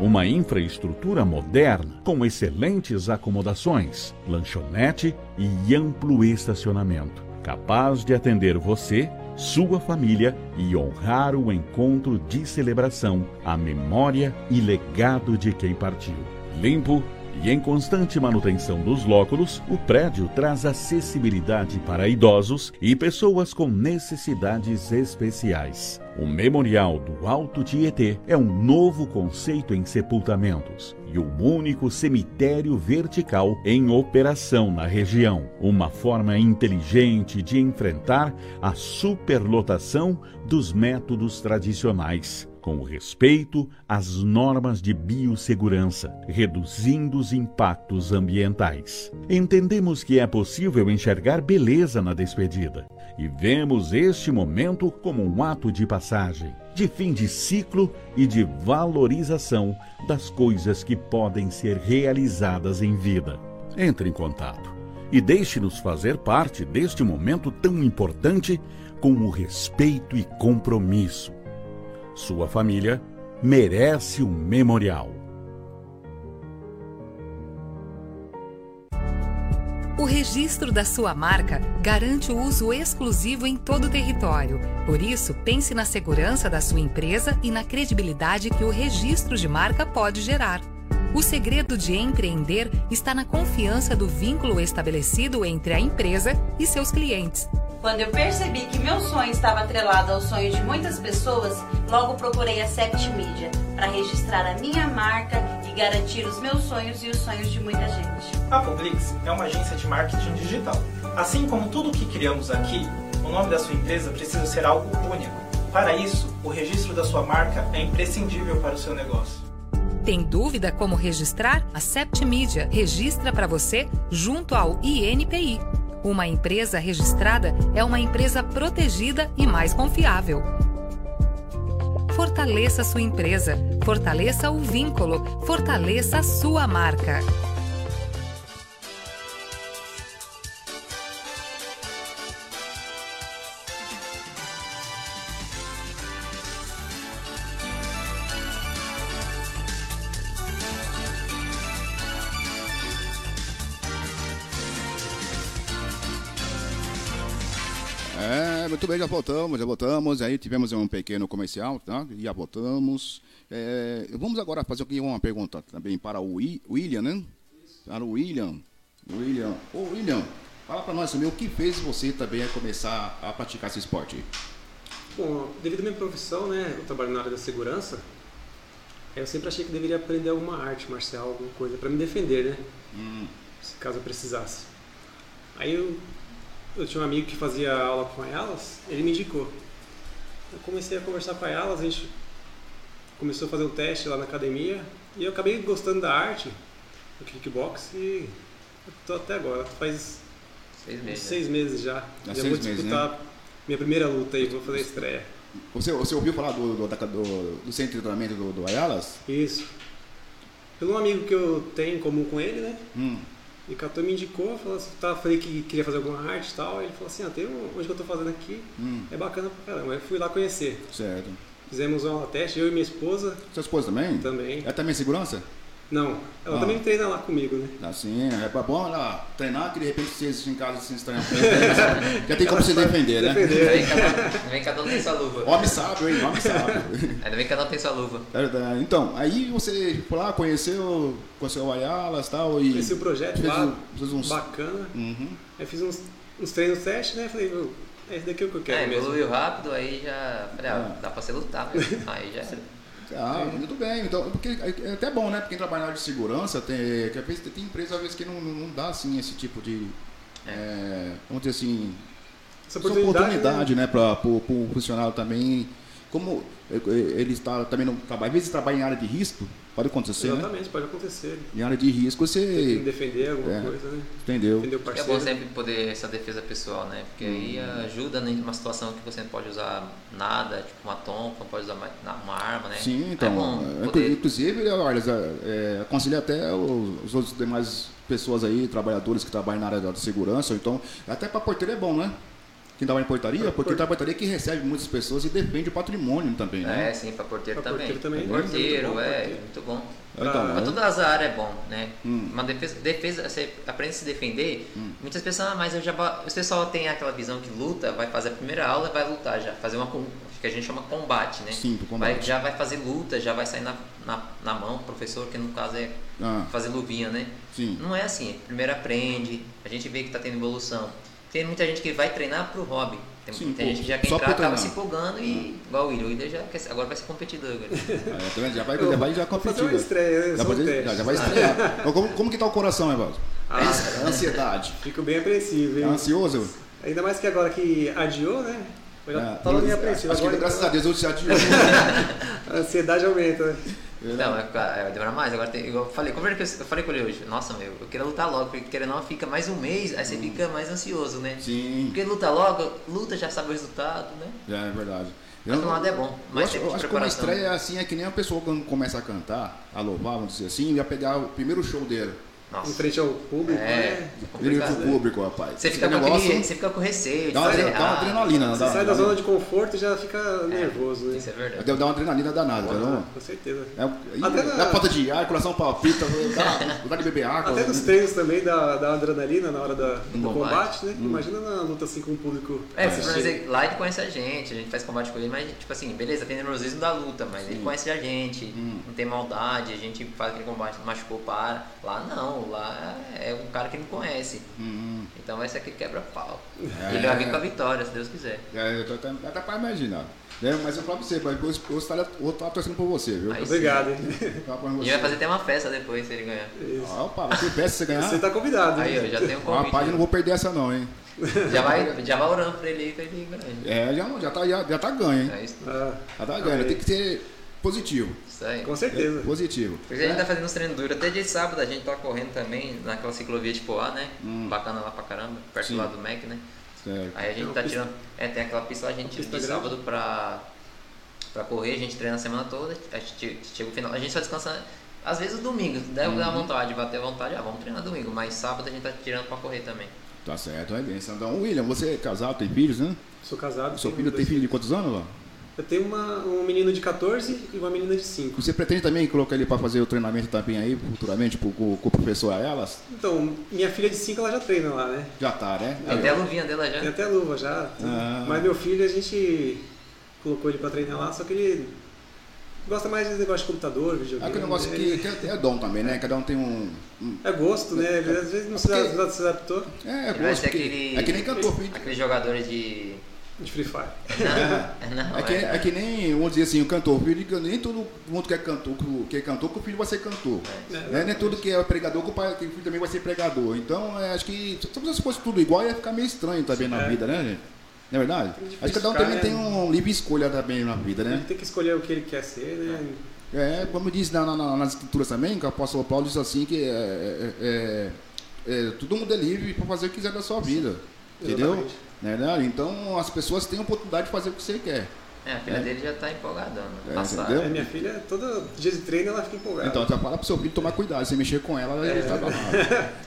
Uma infraestrutura moderna com excelentes acomodações, lanchonete e amplo estacionamento, capaz de atender você, sua família e honrar o encontro de celebração, a memória e legado de quem partiu. Limpo e em constante manutenção dos lóculos, o prédio traz acessibilidade para idosos e pessoas com necessidades especiais. O Memorial do Alto Tietê é um novo conceito em sepultamentos e um único cemitério vertical em operação na região. Uma forma inteligente de enfrentar a superlotação dos métodos tradicionais com respeito às normas de biossegurança, reduzindo os impactos ambientais. Entendemos que é possível enxergar beleza na despedida e vemos este momento como um ato de passagem, de fim de ciclo e de valorização das coisas que podem ser realizadas em vida. Entre em contato e deixe-nos fazer parte deste momento tão importante com o respeito e compromisso. Sua família merece um memorial.
O registro da sua marca garante o uso exclusivo em todo o território. Por isso, pense na segurança da sua empresa e na credibilidade que o registro de marca pode gerar. O segredo de empreender está na confiança do vínculo estabelecido entre a empresa e seus clientes.
Quando eu percebi que meu sonho estava atrelado ao sonho de muitas pessoas, logo procurei a Sept Media para registrar a minha marca e garantir os meus sonhos e os sonhos de muita gente.
A Publix é uma agência de marketing digital. Assim como tudo o que criamos aqui, o nome da sua empresa precisa ser algo único. Para isso, o registro da sua marca é imprescindível para o seu negócio.
Tem dúvida como registrar? A Septimedia registra para você junto ao INPI. Uma empresa registrada é uma empresa protegida e mais confiável. Fortaleça sua empresa, fortaleça o vínculo, fortaleça a sua marca.
Bem, já voltamos, já voltamos. Aí tivemos um pequeno comercial, tá? E já voltamos. É, vamos agora fazer aqui uma pergunta também para o Wi- William, né? Para o William. William. Ô, William, fala para nós também o que fez você também a começar a praticar esse esporte?
Bom, devido à minha profissão, né, eu trabalho na área da segurança, eu sempre achei que deveria aprender alguma arte marcial, alguma coisa, para me defender, né? Se caso eu precisasse. Aí eu, eu tinha um amigo que fazia aula com a Elas, ele me indicou. Eu comecei a conversar com a Elas, a gente começou a fazer um teste lá na academia e eu acabei gostando da arte, do kickbox e eu tô até agora, faz
Seis meses. né?
seis meses já.
Há
já
seis
vou
meses,
disputar minha primeira luta aí, vou fazer a estreia.
Você, você ouviu falar do, do, do- do centro de treinamento do, do Ayalas?
Isso. Pelo um amigo que eu tenho em comum com ele, né?
Hum.
E catou me indicou, falou assim, tá, falei que queria fazer alguma arte e tal. Ele falou assim, ah, tem um, onde que eu tô fazendo aqui,
Hum.
é bacana pra caramba. Aí fui lá conhecer.
Certo.
Fizemos uma aula teste, eu e minha esposa
Sua esposa também?
também.
É também segurança?
Não, ela
Ah.
também treina lá comigo, né?
Assim, é pra bom ela treinar que de repente se existe em casa se estranha. Já tem como se defender, né?
Ainda
Defender.
bem que cada, ainda bem que cada um tem sua luva.
Homem sábio, hein? Homem sábio.
Ainda bem que cada um tem sua luva.
É, Então, aí você foi lá, conheceu, conheceu o Ayalas e tal, e
Conheci o projeto
fez,
lá,
um- fez uns...
bacana.
Uhum.
Aí fiz uns, uns treinos teste, né? Falei, "Meu, é esse daqui o que eu quero
É,
mesmo.
evoluiu rápido, aí já. Falei, ah,
É.
dá pra você lutar mesmo. Aí já era.
Ah, muito bem. Então, porque é até bom, né? Porque quem trabalha na área de segurança, tem, que às vezes tem empresa às vezes que não, não, dá assim esse tipo de. é, vamos dizer assim.
Essa
Essa oportunidade, né, para o funcionário também. Como é, é, ele está também não trabalha, às vezes trabalha em área de risco, pode acontecer, né?
Exatamente, pode acontecer.
Em área de risco
Tem que
você
defender alguma
É.
coisa, né?
entendeu?
Defender o
É
parceiro.
bom sempre poder essa defesa pessoal, né? Porque aí
Uhum.
ajuda em uma situação que você não pode usar nada, tipo uma tompa, não pode usar uma arma, né?
Sim, então.
É bom
é,
poder...
Inclusive, olha, é, aconselho até os, os outros demais pessoas aí, trabalhadores que trabalham na área da segurança, ou então, até para porteiro é bom, né? Quem trabalha em portaria, porque a portaria que recebe muitas pessoas e defende o patrimônio também, né?
É, sim, pra porteiro
Pra
também.
porteiro também,
Porteiro,
é muito bom,
é,
porteiro.
muito bom.
Então,
Pra
é.
todas as áreas é bom, né?
Hum.
Uma defesa, defesa, você aprende a se defender. Muitas pessoas, ah, mas eu já. O pessoal tem aquela visão que luta, vai fazer a primeira aula e vai lutar já. Fazer uma. que a gente chama combate, né?
Sim, combate.
Vai, já vai fazer luta, já vai sair na, na, na mão, professor, que no caso é
Ah,
fazer luvinha, né?
sim.
Não é assim. Primeiro aprende, a gente vê que tá tendo evolução. Tem muita gente que vai treinar pro hobby. Tem,
Sim,
tem
pô,
gente que já quer
só
entrar,
pra
acaba
treinar.
se empolgando e. Igual o William. O William já quer, agora vai ser competidor. Agora.
É, já vai, já vai já
fazer
competir.
estreia, né?
Já, já, já vai estrear. Então, como, como que tá o coração, Evaldo?
Ah,
A ansiedade.
fico bem apreensivo, hein?
ansioso?
Ainda mais que agora que adiou, né? Eu já
É,
tava meio apreensivo.
Acho que
Agora,
graças a Deus eu já tive.
a ansiedade aumenta, né?
Não, é, vai demorar mais. Agora tem, igual eu falei, como é que eu, eu falei com ele hoje, nossa meu, eu queria lutar logo, porque querendo ou não, fica mais um mês, aí você fica mais ansioso, né?
Sim,
Porque luta logo, luta, já sabe o resultado, né?
é verdade.
Mas de um lado é bom,
Eu
mais
acho,
tempo
eu acho que uma estreia assim é que nem a pessoa quando começa a cantar, a louvar, vamos dizer assim, ia pegar o primeiro show dele.
Em
Nossa,
frente ao público,
é,
né?
Ele
complicado.
pro público, rapaz.
Você fica, com
negócio
aquele, você fica com receio
dá uma,
fazer
dá uma adrenalina, não
Você
dá?
sai da zona de conforto e já fica nervoso, né?
Isso é verdade.
Deve dar uma adrenalina danada,
Ah,
entendeu?
com certeza.
É,
Até na-
dá falta de ar, coração palpita, dá vontade de beber água.
Até nos treinos também dá, dá adrenalina na hora da, do
combate.
combate, né? Imagina na luta assim com o público
É, lá ele conhece a gente, a gente faz combate com ele, mas tipo assim, beleza, tem nervosismo da luta, mas ele conhece a gente,
Hum.
não tem maldade, a gente faz aquele combate, machucou, para. Lá não, lá é um cara que não conhece.
Hum,
Então vai ser aquele quebra-pau.
É.
Ele vai vir com a vitória, se Deus quiser.
é, eu tô até, até pra imaginar. É, mas eu falo pra você, mas eu estar estar torcendo por você, viu?
Aí
Obrigado, hein?
E
você.
vai fazer até uma festa depois se ele ganhar.
Isso.
Ah, Opa, vai ter festa se você ganhar.
Você tá convidado,
Aí,
hein?
ó, já tem um
Ó, Rapaz, eu não
convite.
vou perder essa não, hein?
Já vai, já vai orando pra ele aí pra ele ganhar.
É, já, já, tá, já, já tá ganho, hein?
É isso,
Ah,
Já tá ganho, tem que ser positivo.
isso aí.
com certeza.
Positivo.
Porque a gente tá fazendo uns treinos duros. Até de sábado a gente tá correndo também naquela ciclovia de Poá, né?
Hum.
Bacana lá pra caramba, perto
Sim.
do lado do Mac, né?
Certo.
Aí a gente tá
pista-
tirando. É, tem aquela pista lá, a gente tira de
grande.
sábado pra, pra correr, a gente treina a semana toda, a gente chega o final. A gente só descansa, às vezes o domingo, deve dar
Uhum.
vontade, bater vontade, ah, vamos treinar domingo, mas sábado a gente tá tirando pra correr também.
Tá certo, é bem. Então, William, você é casado, tem filhos, né?
Sou casado.
Seu filho tem filho de quantos anos, lá?
Eu tenho uma, um menino de 14 e uma menina de 5.
Você pretende também colocar ele para fazer o treinamento também aí, futuramente, com, com, o professor Elas?
Então, minha filha de 5 ela já treina lá, né?
Já tá, né?
Tem até a luvinha dela já.
Tem até luva já.
Ah.
Mas meu filho a gente colocou ele pra treinar lá, só que ele gosta mais de negócio de computador,
É
videogame.
aquele negócio que, que é dom também, né? Cada um tem um. um-
É gosto, né? Às vezes não se,
Porque-
não se adaptou
é, é gosto. porque- É que nem cantor, filho.
Aqueles jogadores de.
De Free Fire.
Não, não,
É que, é que nem, vamos dizer assim, o cantor, filho, nem todo mundo que é cantor, que é cantor, que o filho vai ser cantor. Né? Nem tudo que é pregador, que o, pai, que o filho também vai ser pregador. Então, é, acho que se se fosse tudo igual, ia ficar meio estranho também na
É.
vida, né, gente? Não é verdade?
difícil
Acho que cada um também tem um livre escolha também na vida,
Ele
né?
tem que escolher o que ele quer ser, né?
É, como diz na, na- nas escrituras também, que o apóstolo Paulo diz assim que é, é, é- é, todo mundo é livre para fazer o que quiser da sua vida. Entendeu?
Exatamente.
Né, né? Então as pessoas têm a oportunidade de fazer o que você quer.
É, a filha
É.
dele já tá empolgadona.
É?
É, minha filha, todo dia de treino ela fica empolgada.
Então, já fala pro seu filho tomar cuidado. Se mexer com ela, ele tá abalado.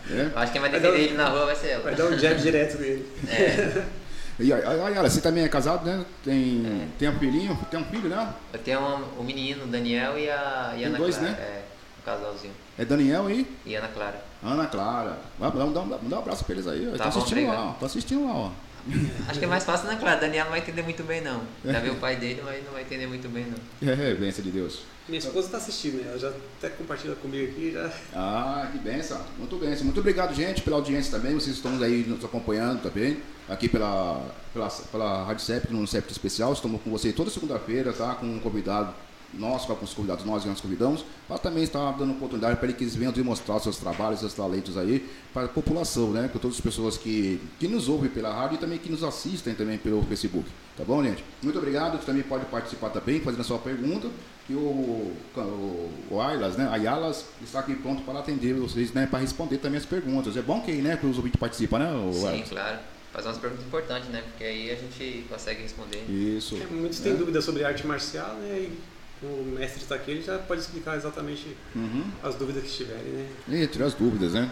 É.
Acho que quem vai
Vai
defender
dar um-
ele na rua vai ser ela.
Vai dar um jab direto nele.
É,
E aí, você também é casado, né? Tem,
É.
tem um filhinho? Tem um filho, né?
eu tenho um- o menino, o Daniel e a, e a
Tem
Ana
dois,
Clara.
né?
É, um casalzinho.
É Daniel e
E Ana Clara.
Ana Clara. Vai, Dá um, dá um, dá um abraço pra eles aí.
Tá
assistindo lá, ó. Tô assistindo lá, ó.
Acho que é mais fácil Ana Clara. Daniel não vai entender muito bem, não. Já viu o pai dele, mas não vai entender muito bem, não.
É, bênção de Deus.
Minha esposa está assistindo, né? ela já até compartilha comigo aqui. Já...
Ah, que benção. Muito benção. Muito obrigado, gente, pela audiência também. Vocês estão aí nos acompanhando também. Aqui pela, pela, pela Rádio CEP, no CEP Especial. Estamos com você toda segunda-feira, tá? Com um convidado nosso, com os convidados nós que nós convidamos. Para também estar dando oportunidade para que eles venham demonstrar os seus trabalhos, seus talentos aí para a população, né? Com todas as pessoas que, que nos ouvem pela rádio e também que nos assistem também pelo Facebook. Tá bom, gente? Muito obrigado. Você também pode participar também, fazendo a sua pergunta. E o, o, o Aylas, né? Ayalas está aqui pronto para atender vocês, né? Para responder também as perguntas. É bom que, né, que os ouvintes participam, né? o
Sim,
Aylas?
claro. Fazer umas perguntas importantes, né? Porque aí a gente consegue responder.
Isso.
É, Muitos têm dúvidas sobre arte marcial, né? E o mestre está aqui, ele já pode explicar exatamente
Uhum.
as dúvidas que tiverem, né?
E tirar as dúvidas, né?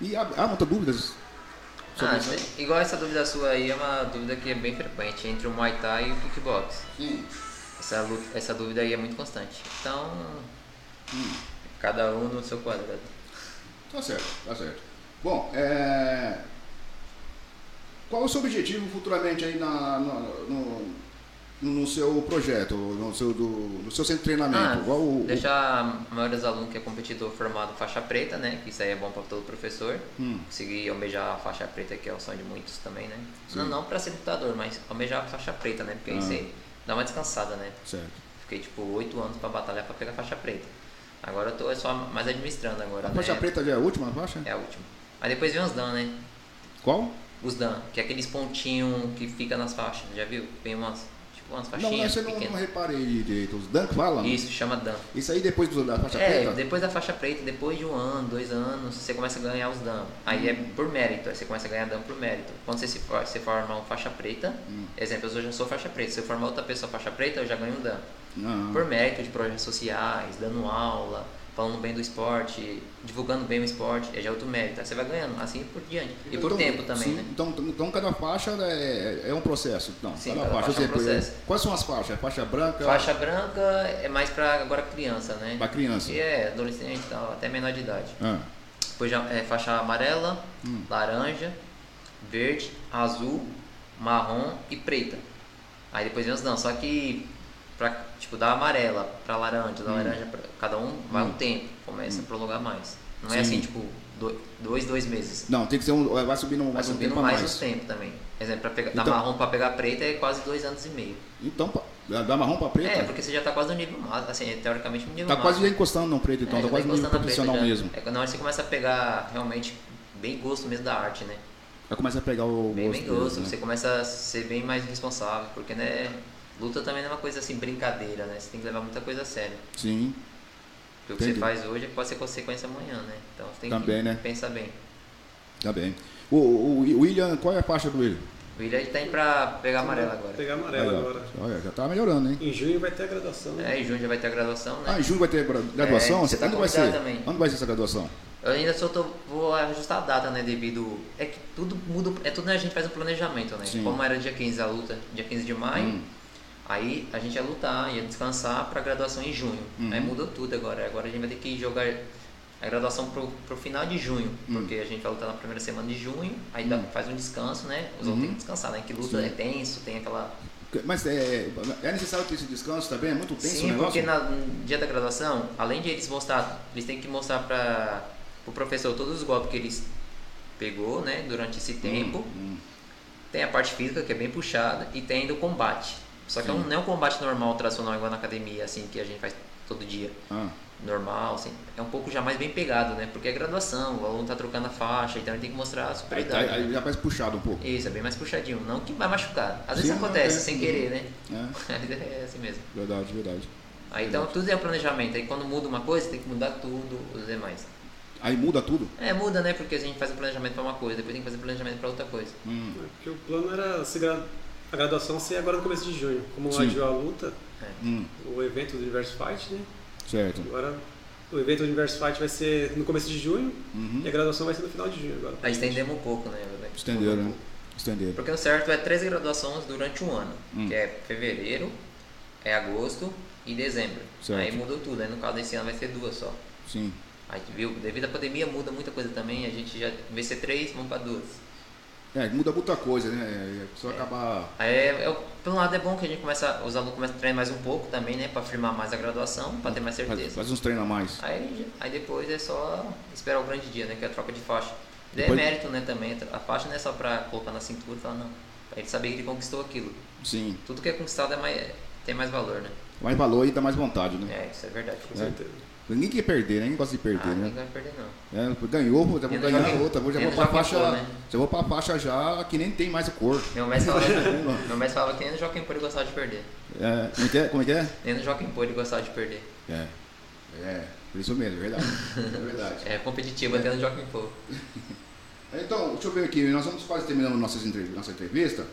E há, há muitas dúvidas
Ah,
isso, né?
igual essa dúvida sua aí é uma dúvida que é bem frequente entre o Muay Thai e o kickbox.
Sim.
Essa, essa dúvida aí é muito constante. Então, cada um no seu quadrado.
Tá certo, tá certo. Bom, é... qual é o seu objetivo futuramente aí na, na- no, no seu projeto, no seu, do, no seu centro de treinamento?
Ah,
o,
deixar a maioria dos alunos que é competidor formado faixa preta, né? Que isso aí é bom para todo professor.
Hum.
Conseguir almejar a faixa preta, que é o sonho de muitos também, né?
Sim.
Não, não para ser lutador, mas almejar a faixa preta, né? Porque
Ah.
aí dá uma descansada, né?
Certo.
Fiquei tipo oito anos para batalhar para pegar a faixa preta. Agora eu tô é só mais administrando agora,
A
né?
faixa preta já é a última faixa?
É a última. Aí depois vem os Dan, né?
Qual?
Os Dan, que é aqueles pontinhos que fica nas faixas, já viu? Vem umas, umas
Não,
faixinhas
essa eu não, não reparei direito. Os Dan que fala?
Isso, chama Dan.
Isso aí depois do- da faixa
É,
preta?
depois da faixa preta, depois de um ano, dois anos, você começa a ganhar os Dan. Aí é por mérito, aí você começa a ganhar Dan por mérito. Quando você se for, você forma um faixa preta,
Hum.
exemplo, eu já sou faixa preta, se eu formar outra pessoa faixa preta, eu já ganho um Dan.
Não.
Por mérito de projetos sociais, dando aula, falando bem do esporte, divulgando bem o esporte, é já outro mérito. Aí você vai ganhando, assim por diante. E por
Então,
tempo também,
sim,
né?
Então, então cada faixa é, é um processo. Não,
Sim,
cada,
cada
faixa.
faixa é um processo.
Quais são as faixas? Faixa branca
Faixa branca é mais pra agora criança, né?
para criança.
E é adolescente e tal, até menor de idade.
Ah,
Depois já é faixa amarela,
Hum.
laranja, verde, azul, marrom e preta. Aí depois vem os não, só que pra, tipo, da amarela pra laranja, da
Hum.
laranja pra cada um vai
Hum.
um tempo, começa a prolongar mais. Não é
Sim.
assim, tipo, do- dois, dois meses.
Não, tem que ser um. Vai subindo
Vai
mais um
subindo
tempo a
mais,
mais.
os tempos também. Exemplo, pra pegar, da
Então-
marrom pra pegar preta é quase dois anos e meio.
Então, da da marrom para preta?
É, porque você já tá quase no nível máximo, assim, teoricamente no nível
Tá
máximo.
quase já encostando no preto, então,
É,
tá
já
quase no nível
preta
profissional
já.
mesmo.
É quando na hora você começa a pegar realmente bem gosto mesmo da arte, né?
Vai começar a pegar o
Bem,
gosto.
bem gosto,
né?
você começa a ser bem mais responsável, porque né, luta também não é uma coisa assim, brincadeira, né? Você tem que levar muita coisa a sério.
Sim.
Porque o que você faz hoje pode ser consequência amanhã, né? Então você tem
Também,
que
né?
pensar bem.
Tá bem. O, o, o William, qual é a faixa do William?
O William ele tá indo pra pegar amarelo agora.
Pegar amarelo agora.
Olha, já tá melhorando, hein?
Em junho vai ter a graduação. né?
É, em junho já vai ter a graduação, né?
Ah, em julho vai ter gra- graduação?
É, você tá
Onde vai ser?
também.
Onde vai ser essa graduação?
Eu ainda só tô, vou ajustar a data, né? Devido. É que tudo muda. É tudo né, a gente faz um planejamento, né?
Sim.
Como era dia 15 a luta, dia 15 de maio,
Hum.
Aí a gente ia lutar, ia descansar pra graduação em junho.
Uhum.
Aí mudou tudo agora. Agora a gente vai ter que jogar a graduação pro, pro final de junho,
Hum.
porque a gente vai lutar na primeira semana de junho, aí dá-
Hum.
faz um descanso, né? Os
Uhum.
outros têm que descansar, né? Que luta
Sim.
é tenso, tem aquela.
Mas é, é necessário ter esse descanso também? É muito tenso o
Sim,
negócio?
porque na- no dia da graduação, além de eles mostrar, eles têm que mostrar para o professor todos os golpes que eles pegou, né, durante esse tempo.
Hum,
Tem a parte física que é bem puxada e tem ainda o combate. Só que é um-
Sim.
não é um combate normal, tradicional igual na academia, assim que a gente faz todo dia.
Ah,
Normal, assim, é um pouco já mais bem pegado, né? Porque é graduação, o aluno tá trocando a faixa, então ele tem que mostrar a
aí,
superioridade.
aí
né?
já faz puxado um pouco.
Isso, é bem mais puxadinho. Não que vai machucar. Às vezes
Sim,
acontece,
é.
sem querer, né?
É,
Mas é assim mesmo.
verdade, verdade.
Aí então tudo é planejamento. Aí quando muda uma coisa, tem que mudar tudo os demais.
Aí muda tudo?
É, muda, né? Porque a gente faz o planejamento para uma coisa, depois tem que fazer o planejamento para outra coisa.
Hum,
Porque o plano era se gra... a graduação ser agora no começo de junho. Como
Sim.
adiou a luta,
Hum,
o evento do Universo Fight, né?
certo.
Agora o evento do Universo Fight vai ser no começo de junho
Uhum.
e a graduação vai ser no final de junho agora.
Aí estendemos um pouco, né?
Estenderam, né? Estenderam.
Porque o certo é três graduações durante um ano,
Hum.
que é fevereiro, é agosto e dezembro.
Certo.
Aí mudou tudo, aí no caso desse ano vai ser duas só.
Sim.
Aí viu, devido à pandemia muda muita coisa também, a gente já em vez de ser três, vamos para duas.
É, muda muita coisa, né? É, A pessoa acaba.
Aí, é, é, por um lado é bom que a gente começa, os alunos começam a treinar mais um pouco também, né? Para firmar mais a graduação, para ter mais
Faz,
certeza.
faz uns treinos a mais.
Aí, aí depois é só esperar o grande dia, né? Que é a troca de faixa.
Depois-
é mérito, né? Também. A faixa não é só pra colocar na cintura e falar, não. Pra ele saber que ele conquistou aquilo.
Sim.
Tudo que é conquistado é mais, tem mais valor, né?
Mais valor e dá mais vontade, né?
É, isso é verdade.
Com certeza.
Ninguém quer perder, né? Ninguém gosta de perder,
Ah,
né?
ninguém vai perder, não.
É, ganhou, já vou ganhar outra, vou, já vou pra faixa.
Pô, né?
Já vou pra faixa já que nem tem mais a cor.
Meu mestre falava, meu mestre falava que nem no Jockey Pô ele gostava de perder.
É, como é que é? Como é que é?
Nem no Jockey Pô ele gostava de perder.
É. É, por isso mesmo, é verdade. É verdade.
É competitivo até no Jockey Pô.
Então, deixa eu ver aqui, nós vamos quase terminando nossas entrev nossa entrevista.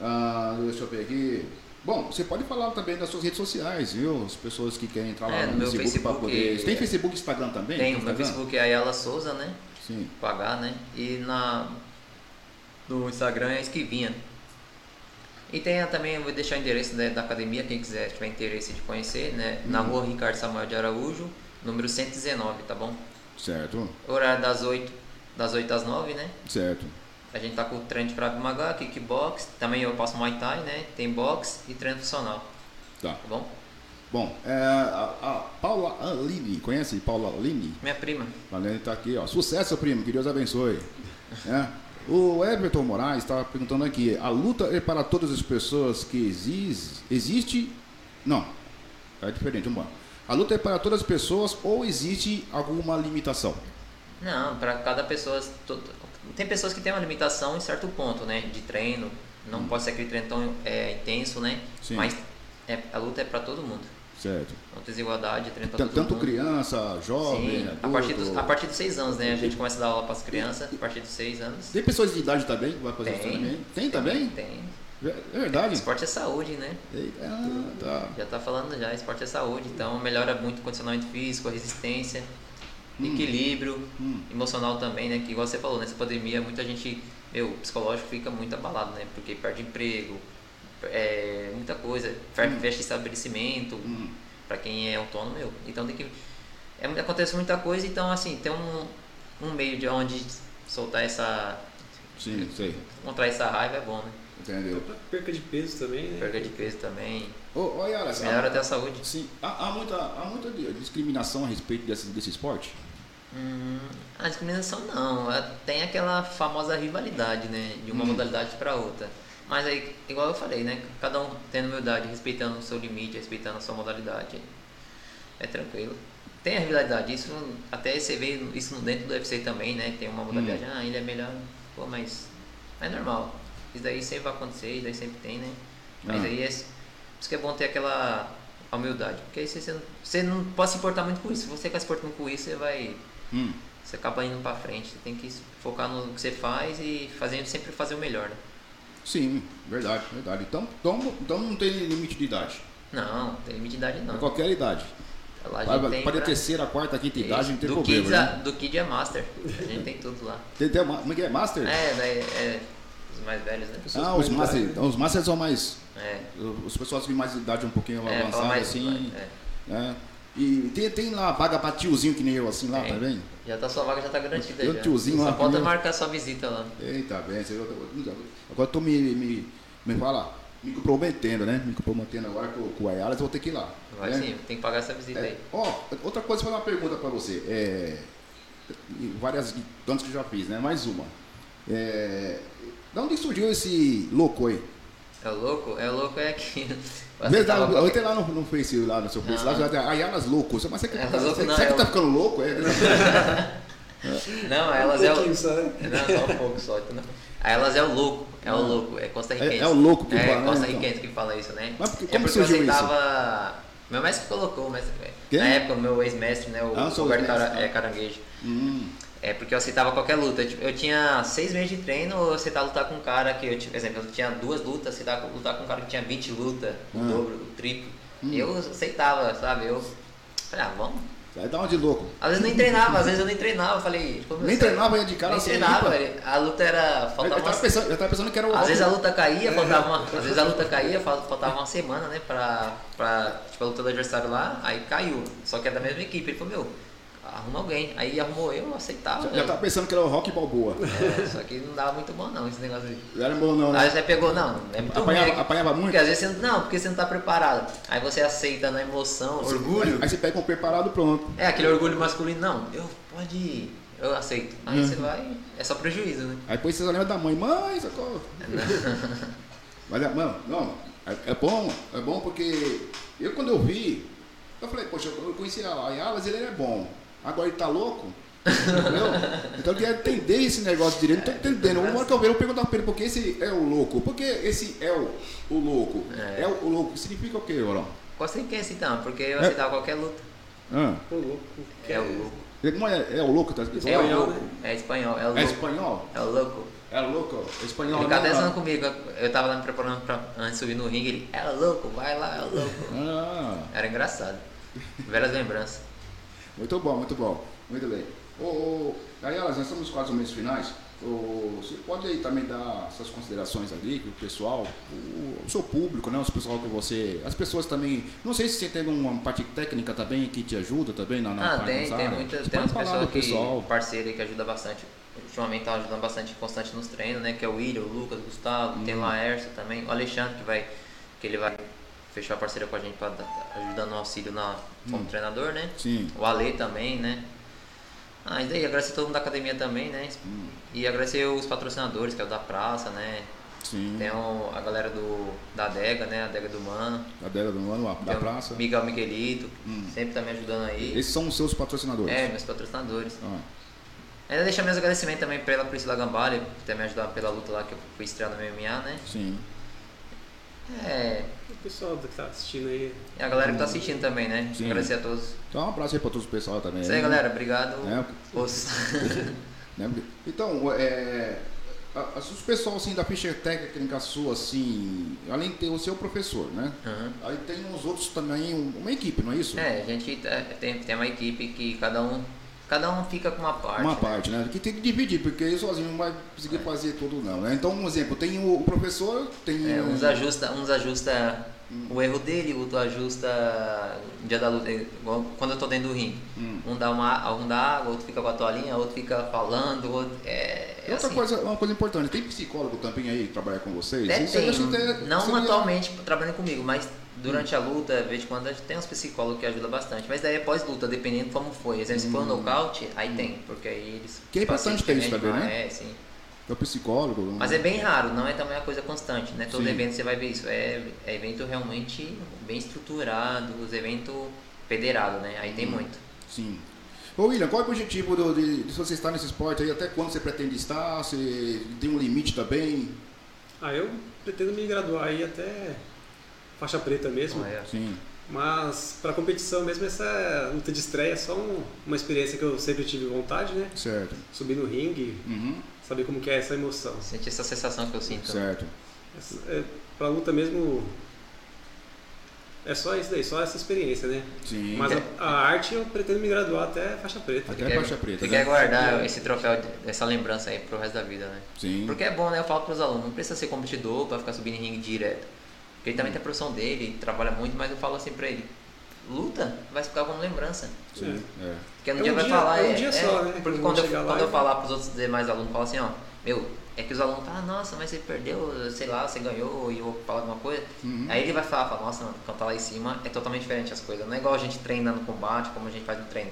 Ah, deixa eu ver aqui. Bom, você pode falar também das suas redes sociais, viu? As pessoas que querem entrar lá
É,
no,
meu
Facebook, para
Facebook,
poder. Tem
é-
Facebook e Instagram também?
Tem, o meu? Facebook é Ayala Souza, né?
Sim.
H, né? E na, no Instagram é Esquivinha. E tem também, eu vou deixar o endereço né, da academia, quem quiser, tiver interesse de conhecer, né? Na
Uhum.
rua Ricardo Samuel de Araújo, número 119, tá bom?
Certo,
Horário das 8, das 8 às 9, né?
certo.
A gente tá com o treino de Krav Maga, kickbox, também eu passo Muay Thai, né? Tem box e treino funcional,
Tá.
tá bom?
Bom, é, a, a Paula Aline, conhece Paula Aline?
Minha prima.
Valente tá aqui, ó. Sucesso, primo, que Deus abençoe. É. O Everton Moraes estava perguntando aqui: a luta é para todas as pessoas que existe. Existe. Não, é diferente, vamos lá. A luta é para todas as pessoas ou existe alguma limitação?
Não, para cada pessoa. Tem pessoas que têm uma limitação em certo ponto, né? De treino. Não pode ser aquele treino tão é, intenso, né?
Sim.
Mas é, a luta é para todo mundo.
Certo.
Tem desigualdade, treino para
Tanto,
todo
tanto
mundo.
criança, jovem,
Sim,
adulto.
a partir, dos, a partir dos seis anos, né? A gente começa a dar aula para as crianças, a partir dos seis anos.
Tem pessoas de idade também que vai fazer isso também? Tem também?
Tem.
É verdade.
Esporte é saúde, né?
Ah, tá.
Já tá falando já, esporte é saúde, então melhora muito o condicionamento físico, a resistência, equilíbrio,
Hum.
emocional também, né? Que igual você falou, nessa pandemia muita gente, meu, psicológico fica muito abalado, né? Porque perde emprego, é, muita coisa, fe- fecha estabelecimento,
Hum.
pra quem é autônomo, meu. Então tem que. É, acontece muita coisa, então assim, tem um, um meio de onde soltar essa.
Sim, sei.
contrair essa raiva é bom, né?
Entendeu?
Perca de peso também, né?
Perda de peso também.
Ô, ô Yara,
Melhora até a saúde.
Sim, há, há muita, há muita di- discriminação a respeito desse, desse esporte?
Hum, a discriminação não, é- tem aquela famosa rivalidade, né? De uma
Hum.
modalidade para outra. Mas aí, igual eu falei, né? Cada um tendo humildade, respeitando o seu limite, respeitando a sua modalidade. É tranquilo. Tem a rivalidade, isso até você vê isso dentro do UFC também, né? Tem uma modalidade,
Hum.
ah, ele é melhor, pô, mas é normal. Isso daí sempre vai acontecer, isso daí sempre tem, né? Mas
Ah.
aí é. Por isso que é bom ter aquela humildade. Porque aí você, você, não, você não pode se importar muito com isso. Se você quer se importar muito com isso, você vai.
Hum.
Você acaba indo pra frente. Você tem que focar no que você faz e fazendo sempre fazer o melhor, né?
Sim, verdade, verdade. Então, então, então não tem limite de idade.
Não, tem limite de idade
É
não.
qualquer idade.
Lá gente tem
Pode
pra-
terceira, quarta, quinta idade, não tem
do
problema.
Kids a-
né?
do Kid é Master. A gente tem tudo lá.
Tem, tem, como é que é? Master?
É, daí é os mais velhos, né?
Pessoas
ah, os
idade,
então, os Masters são mais.
É.
Os pessoas de mais idade um pouquinho
É, fala
avançada,
mais.
assim.
é.
né? E tem, tem lá vaga pra tiozinho que nem eu, assim, lá,
Tem.
tá vendo?
Já tá sua vaga já tá garantida.
Eu,
já.
tiozinho
Só
lá,
falta marcar sua visita lá.
Eita, bem. Agora eu tô me, me, me fala, me comprometendo, né? Me comprometendo agora com, com o Ayalas, eu vou ter que ir lá.
Vai
né?
sim, tem que pagar essa visita
É,
aí.
ó, outra coisa, vou fazer uma pergunta pra você. É, várias, tantas que eu já fiz, né? Mais uma. É, da onde surgiu esse louco aí?
É o louco? É o louco é aqui. Você tava-
eu tenho lá no, no Face, lá no seu Face, lá já tem Ayalas loucos. Mas você,
Ayalas
você,
louco não,
você
é
que
o-
tá ficando louco? É,
Não, elas
Um
é o.
né?
Não, só um pouco só. Aí elas é o louco, é o louco, é Costa Riquense.
É- é o louco que
é,
fala, né,
Costa
então?
Riquense que fala isso, né?
Mas que-
é
como
porque
surgiu
você
isso?
tava. Meu mestre que colocou, mas
Quem?
na época, o meu ex-mestre, né? O
Ah, o
Roberto Cara-
tá.
é, Caranguejo.
hum,
É porque eu aceitava qualquer luta. Tipo, Eu tinha seis meses de treino, eu aceitava lutar com um cara que, eu, tipo, por exemplo, eu tinha duas lutas, aceitava lutar com um cara que tinha 20 lutas, o
Ah.
dobro, o triplo.
Hum.
Eu aceitava, sabe? Eu falei, ah, vamos.
Vai dar uma de louco.
Às vezes nem treinava, às vezes eu nem treinava. Falei,
Nem treinava, ia de cara
Nem
sem
treinava, velho. a luta era.
Eu,
Faltava
eu, tava
uma
pensando, eu tava pensando que era o
às vezes a luta caía, faltava uma, às vezes a luta caía, fal- faltava uma semana, né, pra, pra tipo, a luta do adversário lá, aí caiu. Só que é da mesma equipe. Ele falou, meu, arruma alguém. Aí arrumou eu, eu aceitava.
Já, já
velho.
tava pensando que era o rock balboa.
É, só que não dava muito bom não, esse negócio aí.
Não era bom não, né?
Aí você pegou, não, é muito
Apanhava-
ruim.
apanhava muito?
Porque às vezes você não, porque você não tá preparado. Aí você aceita na emoção, orgulho.
Aí você pega um preparado pronto.
É, aquele orgulho masculino, não, eu pode ir, eu aceito. Aí
Uhum.
você vai, é só prejuízo, né?
Aí depois você só lembra da mãe, mãe, socorro. Mas, é, mano, não, é, é bom, é bom porque eu quando eu vi, eu falei, poxa, eu conheci a Yalas, ele é bom. Agora ele tá louco. Entendeu? Então eu queria entender esse negócio direito, não tô entendendo. Uma hora que eu ver, eu perguntar pra ele, por que esse é o louco? Por que esse é o, o louco?
É.
É, o, o louco, significa o quê, Orão?
Gostei quem então, porque eu
É.
aceitava qualquer luta.
Ah,
Ô, louco. que
É o louco.
como é, é o louco, tá escrito?
É o
Espanhol,
louco.
né?
É espanhol, é o
É
louco.
espanhol?
É o louco.
É louco? Espanhol
Ele até zoando
não.
comigo. Eu tava lá me preparando pra, antes de subir no ringue, ele, é louco, vai lá, é louco.
Ah,
Era engraçado. Velhas lembranças.
Muito bom, muito bom. Muito bem. Ô, ô, Ayalas, nós estamos quase nos meses finais. Ô, você pode aí também dar suas considerações ali, que o pessoal, o, o seu público, né? Os pessoal que você. As pessoas também. Não sei se você tem uma parte técnica também que te ajuda também na, na
Ah, tem, tem muitas, tem umas pessoas que,
pessoal.
parceiro aí que ajuda bastante. Ultimamente tá ajudando bastante constante nos treinos, né? Que é o William, o Lucas, o Gustavo, tem o
Hum.
Laércio também, o Alexandre que vai, que ele vai fechar a parceria com a gente para ajudar no auxílio na, como
Hum.
treinador, né?
Sim.
O Ale também, né? Ah, e daí agradecer todo mundo da academia também, né?
Hum.
E agradecer os patrocinadores, que é o da praça, né?
Sim.
Tem o- a galera do, da adega, né? A adega do Mano.
A dela do ano, a- da praça.
Miguel Miguelito,
Hum.
sempre tá me ajudando aí.
Esses são os seus patrocinadores.
É, meus patrocinadores.
Ah,
Ainda deixar meus agradecimentos também pela Priscila Gambale, por ter me ajudado pela luta lá que eu fui estrear no MMA, né?
sim.
É,
pessoal que tá assistindo aí.
e a galera que tá assistindo também, né?
Sim.
Agradecer a todos.
Então um abraço aí pra todos o pessoal também.
Isso aí, galera. Obrigado.
É. Né? Então, é, a, a, os pessoal assim, da ficha técnica sua, assim, além de ter o seu professor, né?
Aham.
Aí tem os outros também, um- uma equipe, não é isso?
É, a gente é, tem, tem uma equipe que cada um, cada um fica com uma parte.
Uma
né?
parte, né? Que tem que dividir, porque ele sozinho não vai conseguir fazer tudo não, né? Então, um exemplo, tem o, professor, tem...
É,
um-
uns ajusta, uns ajusta o erro dele, o outro ajusta no dia da luta, igual quando eu tô dentro do ringue.
Hum.
Um dá uma, um dá água, outro fica com a toalhinha, outro fica falando, outro, é, é
outra
assim.
coisa, uma coisa importante, tem psicólogo também aí que trabalha com vocês? Aí
tem,
até
não atualmente trabalhando comigo, mas durante a luta, de vez em quando, a gente tem uns psicólogos que ajudam bastante. Mas daí é pós-luta, dependendo de como foi. Exemplo, se for um nocaute, aí tem, porque aí eles.
Que é importante ter isso também, né?
É, sim.
É o psicólogo.
Mas é bem raro, não é também uma coisa constante, né? Todo
Sim.
evento você vai ver isso. É, é evento realmente bem estruturado, os eventos federados, né? Aí
Hum.
tem muito.
Sim. Ô William, qual é o objetivo do- de, de você estar nesse esporte aí? Até quando você pretende estar? Você tem um limite também?
Ah, eu pretendo me graduar aí até faixa preta mesmo.
Olha,
Sim.
Mas para competição mesmo, essa luta de estreia é só um- uma experiência que eu sempre tive vontade, né?
Certo.
Subir no ringue,
Uhum.
Saber como que é essa emoção.
Senti essa sensação que eu sinto.
Certo.
Essa- é, pra luta mesmo, é só isso daí, só essa experiência, né?
Sim.
Mas a, a arte eu pretendo me graduar até faixa preta.
Até
Quer-
faixa preta,
Você
né?
quer guardar esse troféu, essa lembrança aí pro resto da vida, né?
Sim.
Porque é bom, né? Eu falo pros alunos, não precisa ser competidor pra ficar subindo em ringue direto. Porque ele também tem a profissão dele, trabalha muito, mas eu falo assim pra ele, luta, vai ficar como lembrança.
Sim. É.
Porque no
É
dia
um
vai
dia-
falar,
é um dia só, né?
Porque
Quando
eu, quando eu falar pros outros demais alunos, fala assim, ó, meu, é que os alunos falam, ah, nossa, mas você perdeu, sei lá, você ganhou e eu vou falar alguma coisa.
Uhum.
Aí ele vai falar, fala, nossa, mano, quando tá lá em cima é totalmente diferente as coisas. Não é igual a gente treina no combate, como a gente faz no treino.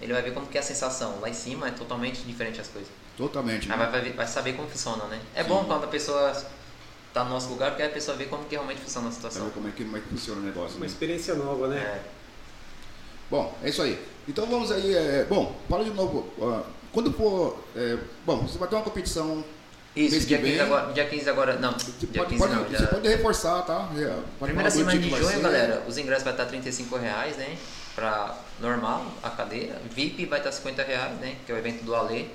Ele vai ver como que é a sensação. Lá em cima é totalmente diferente as coisas.
Totalmente.
Aí
né?
vai, vai, vai saber como funciona, né? É
Sim.
bom quando a pessoa tá no nosso lugar, porque a pessoa vê como que realmente funciona a situação.
como é, que, como é que funciona o negócio.
Uma
né?
experiência nova, né?
É.
Bom, é isso aí. Então vamos aí. é, bom, fala de novo. ó, quando for. é, bom, você vai ter uma competição.
Isso,
Mês
dia
que
15
vem-
agora, dia 15 agora, não,
Você
dia
pode,
15
pode-
não,
você
já-
pode reforçar, tá? É, pode
Primeira semana de junho,
ser.
galera, os ingressos vai estar 35 reais, né? para normal, a cadeira. VIP vai estar 50 reais, né? Que é o evento do Ale,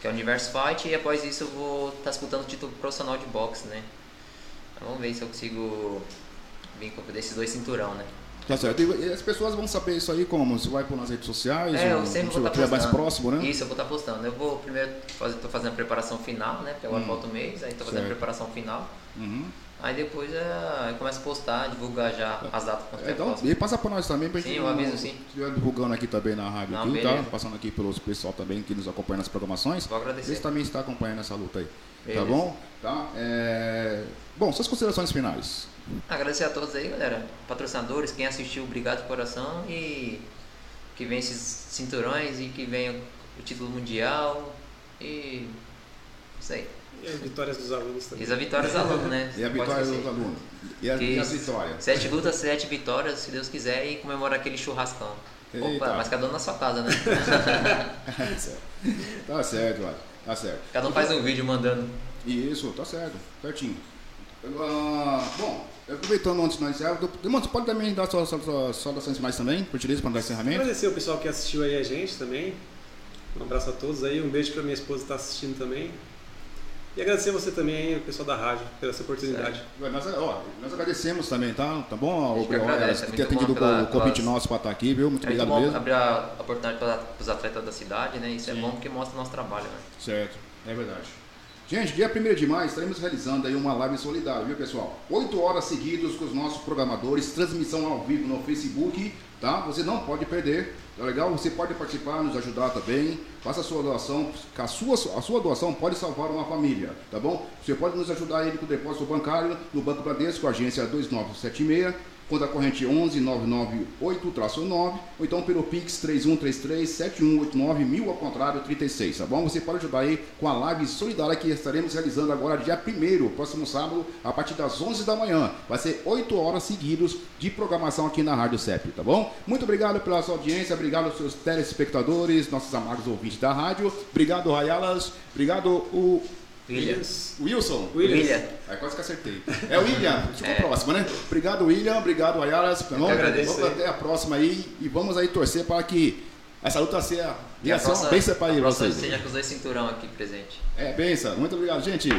que é o Universo Fight. E após isso eu vou estar disputando o título profissional de boxe, né? Então, vamos ver se eu consigo vir com desses dois cinturão, né?
Tá certo. E as pessoas vão saber isso aí como? Você vai pôr nas redes sociais?
É, eu sempre vou estar
postando. mais próximo, né?
Isso, eu vou estar postando. Eu vou primeiro, fazer, tô fazendo a preparação final, né? Porque agora hum. falta um mês, aí tô fazendo a preparação final. Uhum. Aí depois é, eu começo a postar, divulgar já as datas
é, então, E passa para nós também,
pra sim, gente. Sim, eu aviso sim.
Estiver divulgando aqui também na rádio, Não, aqui, tá? Passando aqui pelo pessoal também que nos acompanha nas programações.
Vou agradecer.
Eles também está acompanhando essa luta aí. Tá beleza. Tá bom? Tá? É... Bom, suas considerações finais.
Agradecer a todos aí, galera. Patrocinadores, quem assistiu, obrigado de coração. E que vem esses cinturões e que venha o título mundial. E isso aí.
E as vitórias dos alunos também.
E as vitórias dos alunos, né?
e a vitória dos alunos. E, a, e as vitórias.
Sete lutas, sete vitórias, se Deus quiser, e comemorar aquele churrascão. Eita. Opa, mas cada um na sua casa, né?
tá certo, mano. Tá certo.
Cada um faz um vídeo mandando.
Isso, tá certo. Certinho. Uh, bom, aproveitando antes de nós encerrar, você pode também dar suas saudações mais também, por utilizar para dar encerramento?
Agradecer o pessoal que assistiu aí a gente também. Um abraço a todos aí, um beijo para minha esposa que está assistindo também. E agradecer você também, o pessoal da rádio, pela essa oportunidade.
Nós, ó, nós agradecemos também, tá? Tá bom? Obrigado por ter atendido o convite nosso para estar aqui, viu? Muito é obrigado
muito
mesmo.
abrir a oportunidade para os atletas da cidade, né? Isso é Sim. é bom porque mostra o nosso trabalho, né?
Certo, é verdade. Gente, dia 1 de maio estaremos realizando aí uma live solidária, viu pessoal? Oito horas seguidas com os nossos programadores, transmissão ao vivo no Facebook, tá? Você não pode perder, tá legal? Você pode participar, nos ajudar também, faça a sua doação, a sua, a sua doação pode salvar uma família, tá bom? Você pode nos ajudar aí com o depósito bancário no Banco Bradesco, agência 2976, conta corrente 11 998-9, ou então pelo Pix 3133 7189 mil ao contrário 36, tá bom? Você pode ajudar aí com a live solidária que estaremos realizando agora dia 1 próximo sábado, a partir das 11 da manhã. Vai ser 8 horas seguidas de programação aqui na Rádio CEP, tá bom? Muito obrigado pela sua audiência, obrigado aos seus telespectadores, nossos amados ouvintes da rádio. Obrigado, Rayalas. Obrigado, o
William.
Wilson.
William. William.
Aí quase que acertei. É o William. Ficou é. próximo, né? Obrigado, William. Obrigado, Ayaras.
Vamos
até a próxima aí e vamos aí torcer para que essa luta seja
bênção, bênção para vocês. seja com os dois cinturão aqui presente.
É, benção. Muito obrigado, gente.